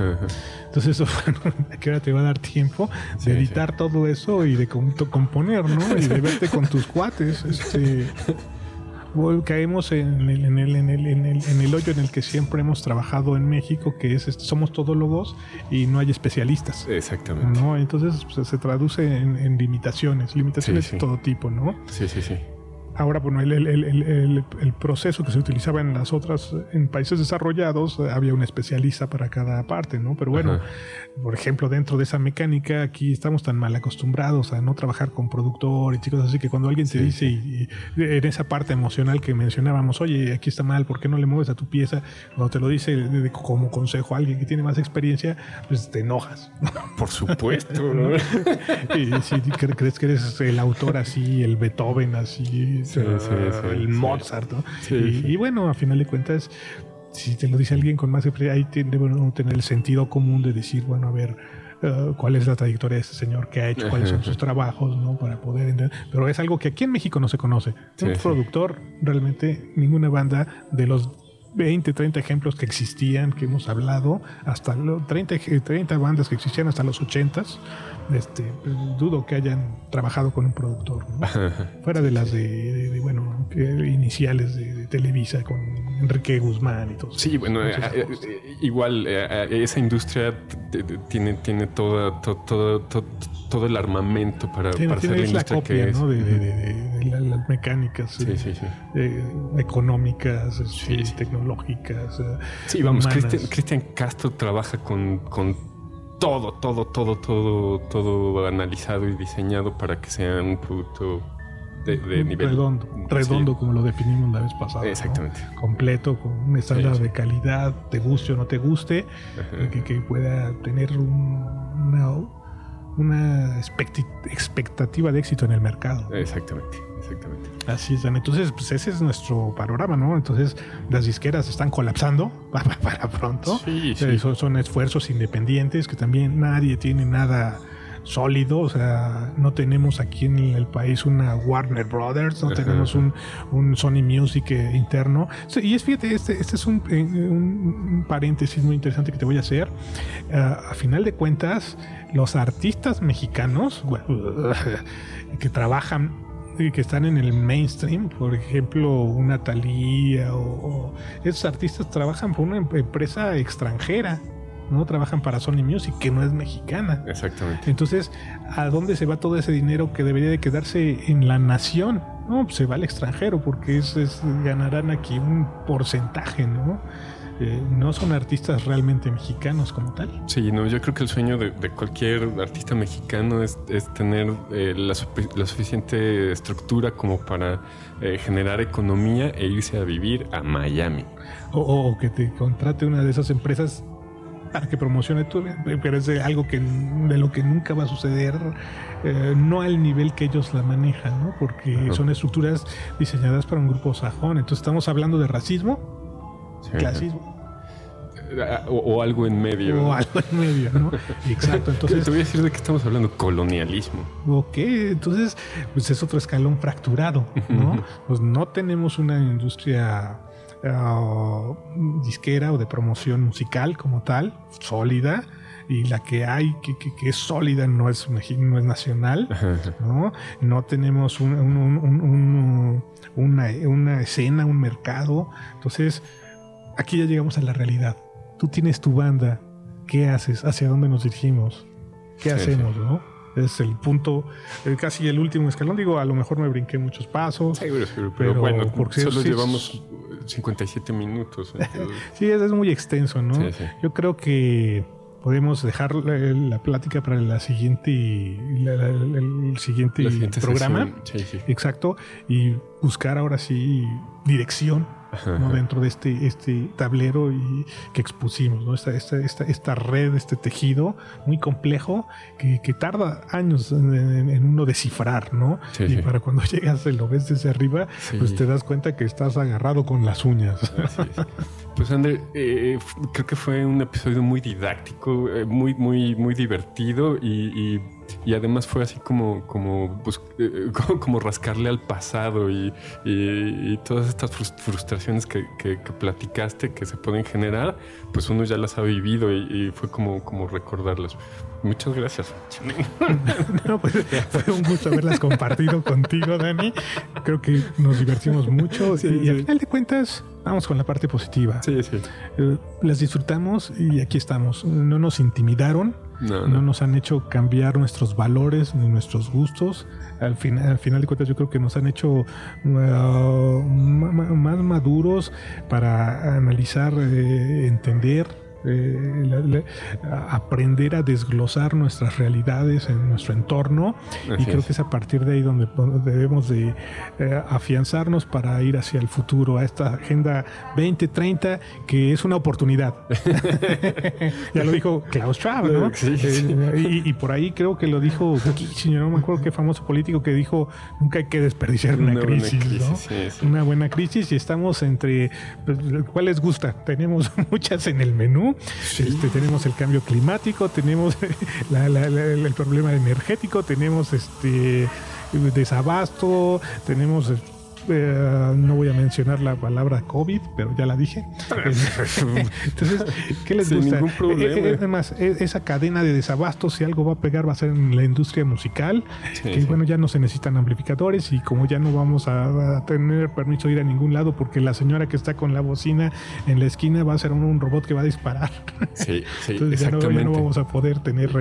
Speaker 3: Entonces, bueno, ¿a qué hora te va a dar tiempo de sí, editar sí. todo eso y de componer, ¿no? Y de verte con tus cuates, este caemos en el, en, el, en, el, en, el, en el hoyo en el que siempre hemos trabajado en México, que es este, somos todólogos y no hay especialistas.
Speaker 2: Exactamente.
Speaker 3: ¿no? Entonces pues, se traduce en, limitaciones, limitaciones sí, sí. de todo tipo, ¿no?
Speaker 2: Sí, sí, sí.
Speaker 3: Ahora, bueno, el, el, el, el, proceso que se utilizaba en las otras, en países desarrollados, eh, había un especialista para cada parte, ¿no? Pero bueno, por ejemplo, dentro de esa mecánica, aquí estamos tan mal acostumbrados a no trabajar con productor y chicos así que cuando alguien te dice, y, en esa parte emocional que mencionábamos, oye, aquí está mal, ¿por qué no le mueves a tu pieza? Cuando te lo dice como consejo a alguien que tiene más experiencia, pues te enojas.
Speaker 2: Por supuesto, ¿no?
Speaker 3: y si crees que eres el autor así, el Beethoven así, el Mozart, ¿no? Y, bueno, a final de cuentas, si te lo dice alguien con más experiencia, ahí tiene que tener el sentido común de decir, bueno, a ver, eh, cuál es la trayectoria de este señor, qué ha hecho, cuáles son sus trabajos, ¿no? Para poder entender. Pero es algo que aquí en México no se conoce. Un productor, realmente, ninguna banda de los 20, 30 ejemplos que existían, que hemos hablado, hasta los 30, 30 bandas que existían hasta los 80s, este, dudo que hayan trabajado con un productor, fuera de las de, bueno, iniciales de, Televisa con Enrique Guzmán y todo.
Speaker 2: Sí, bueno, eh, eh, igual eh, esa industria tiene, tiene toda, todo, todo, el armamento para, para hacer la industria que es.
Speaker 3: De, las mecánicas económicas, tecnológicas.
Speaker 2: Sí, vamos, Cristian Castro trabaja con, con todo, todo, todo, todo, todo analizado y diseñado para que sea un producto de, nivel
Speaker 3: redondo, redondo como lo definimos la vez pasada.
Speaker 2: Exactamente.
Speaker 3: Completo, con un estándar de calidad, te guste o no te guste, que, que, pueda tener una, una expectativa de éxito en el mercado.
Speaker 2: Exactamente. Exactamente.
Speaker 3: Así es, Entonces, pues ese es nuestro panorama, ¿no? Entonces, las disqueras están colapsando para, pronto. Sí, sí. Son, son, esfuerzos independientes que también nadie tiene nada sólido, o sea, no tenemos aquí en el país una Warner Brothers, no tenemos un, un, Sony Music eh, interno. Y es, fíjate, este, este es un, eh, un, paréntesis muy interesante que te voy a hacer. Ah, a final de cuentas, los artistas mexicanos que trabajan que están en el mainstream, por ejemplo, una Thalía o, esos artistas trabajan por una em-, empresa extranjera, no trabajan para Sony Music, que no es mexicana.
Speaker 2: Exactamente.
Speaker 3: Entonces, ¿a dónde se va todo ese dinero que debería de quedarse en la nación? No, pues se va al extranjero porque es, ganarán aquí un porcentaje, ¿no? Eh, no son artistas realmente mexicanos como tal.
Speaker 2: Sí, no, yo creo que el sueño de, cualquier artista mexicano es, tener eh, la, suficiente estructura como para eh, generar economía e irse a vivir a Miami.
Speaker 3: O, que te contrate una de esas empresas para que promocione tu pero es algo que de lo que nunca va a suceder no al nivel que ellos la manejan no porque son estructuras diseñadas para un grupo sajón entonces estamos hablando de racismo clasismo.
Speaker 2: O, algo en medio.
Speaker 3: O algo en medio, ¿no? Exacto. Entonces,
Speaker 2: Te voy a decir de qué estamos hablando, colonialismo.
Speaker 3: Ok, entonces, pues es otro escalón fracturado, ¿no? pues no tenemos una industria ah, disquera o de promoción musical como tal, sólida, y la que hay que, que, es sólida no es, no es nacional, ¿no? No tenemos un, una, una escena, un mercado. Entonces, aquí ya llegamos a la realidad. Tú tienes tu banda, ¿qué haces? ¿Hacia dónde nos dirigimos? ¿Qué hacemos, no? Es el punto, eh, casi el último escalón. Digo, a lo mejor me brinqué muchos pasos.
Speaker 2: Sí, pero, bueno, porque solo llevamos 57 minutos.
Speaker 3: sí, es, muy extenso, ¿no? Yo creo que podemos dejar la, plática para la siguiente, el siguiente, programa. Exacto. Y buscar ahora sí dirección ¿no? dentro de este, este tablero y, que expusimos, ¿no? esta, esta, esta, esta red, este tejido muy complejo que, que tarda años en, uno descifrar, ¿no? y para cuando llegas y lo ves desde arriba, pues te das cuenta que estás agarrado con las uñas.
Speaker 2: Pues André, eh, creo que fue un episodio muy didáctico, eh, muy, muy, muy divertido y y además fue así como, como, pues, eh, como, rascarle al pasado y, todas estas frustraciones que, platicaste que se pueden generar, pues uno ya las ha vivido y, fue como, como recordarlas. Muchas gracias.
Speaker 3: Pues, fue un gusto haberlas compartido contigo, Dani. Creo que nos divertimos mucho y, al final de cuentas vamos con la parte positiva.
Speaker 2: Sí, sí.
Speaker 3: Eh, las disfrutamos y aquí estamos. No nos intimidaron no, nos han hecho cambiar nuestros valores ni nuestros gustos. Al, final al final de cuentas yo creo que nos han hecho uh, más maduros para analizar, eh, entender eh, aprender a desglosar nuestras realidades en nuestro entorno y creo que es a partir de ahí donde debemos de eh, afianzarnos para ir hacia el futuro, a esta agenda 2030 que es una oportunidad. ya lo dijo Klaus Schwab, ¿no? Eh, y, por ahí creo que lo dijo no me acuerdo qué famoso político que dijo nunca hay que desperdiciar una, crisis, una buena crisis y estamos entre pues, ¿cuál les gusta? Tenemos muchas en el menú este, tenemos el cambio climático, tenemos el problema energético, tenemos este desabasto, tenemos eh, no voy a mencionar la palabra COVID, pero ya la dije. Entonces, ¿qué les Sin gusta? Ningún problema. además, eh, eh, esa cadena de desabasto, si algo va a pegar, va a ser en la industria musical. que bueno, ya no se necesitan amplificadores y como ya no vamos a, tener permiso de ir a ningún lado porque la señora que está con la bocina en la esquina va a ser un, robot que va a disparar.
Speaker 2: Sí, sí,
Speaker 3: Entonces ya no, ya no, vamos a poder tener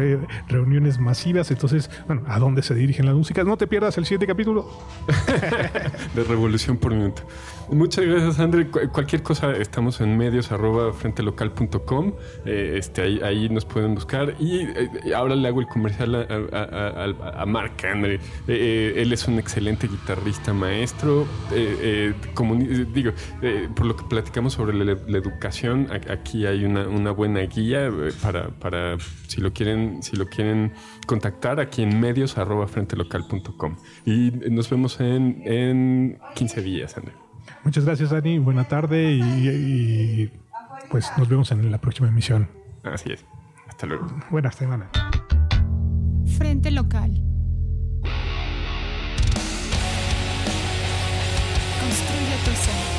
Speaker 3: reuniones masivas. Entonces, bueno, ¿a dónde se dirigen las músicas? No te pierdas el siguiente capítulo.
Speaker 2: de revolución por minuto. Muchas gracias, André. Cualquier cosa, estamos en medios arroba frentelocal.com. Eh, este, ahí, nos pueden buscar. Y eh, ahora le hago el comercial a, a, Mark André. Eh, él es un excelente guitarrista maestro. digo, por lo que platicamos sobre la, educación, aquí hay una, una buena guía para, para si lo quieren, si lo quieren contactar aquí en medios arroba frentelocal.com. Y nos vemos en, en 15 días, André.
Speaker 3: Muchas gracias, Dani. Buena tarde y, pues nos vemos en la próxima emisión.
Speaker 2: Así es. Hasta luego.
Speaker 3: Buenas semanas.
Speaker 1: Frente local. Construye tu ser.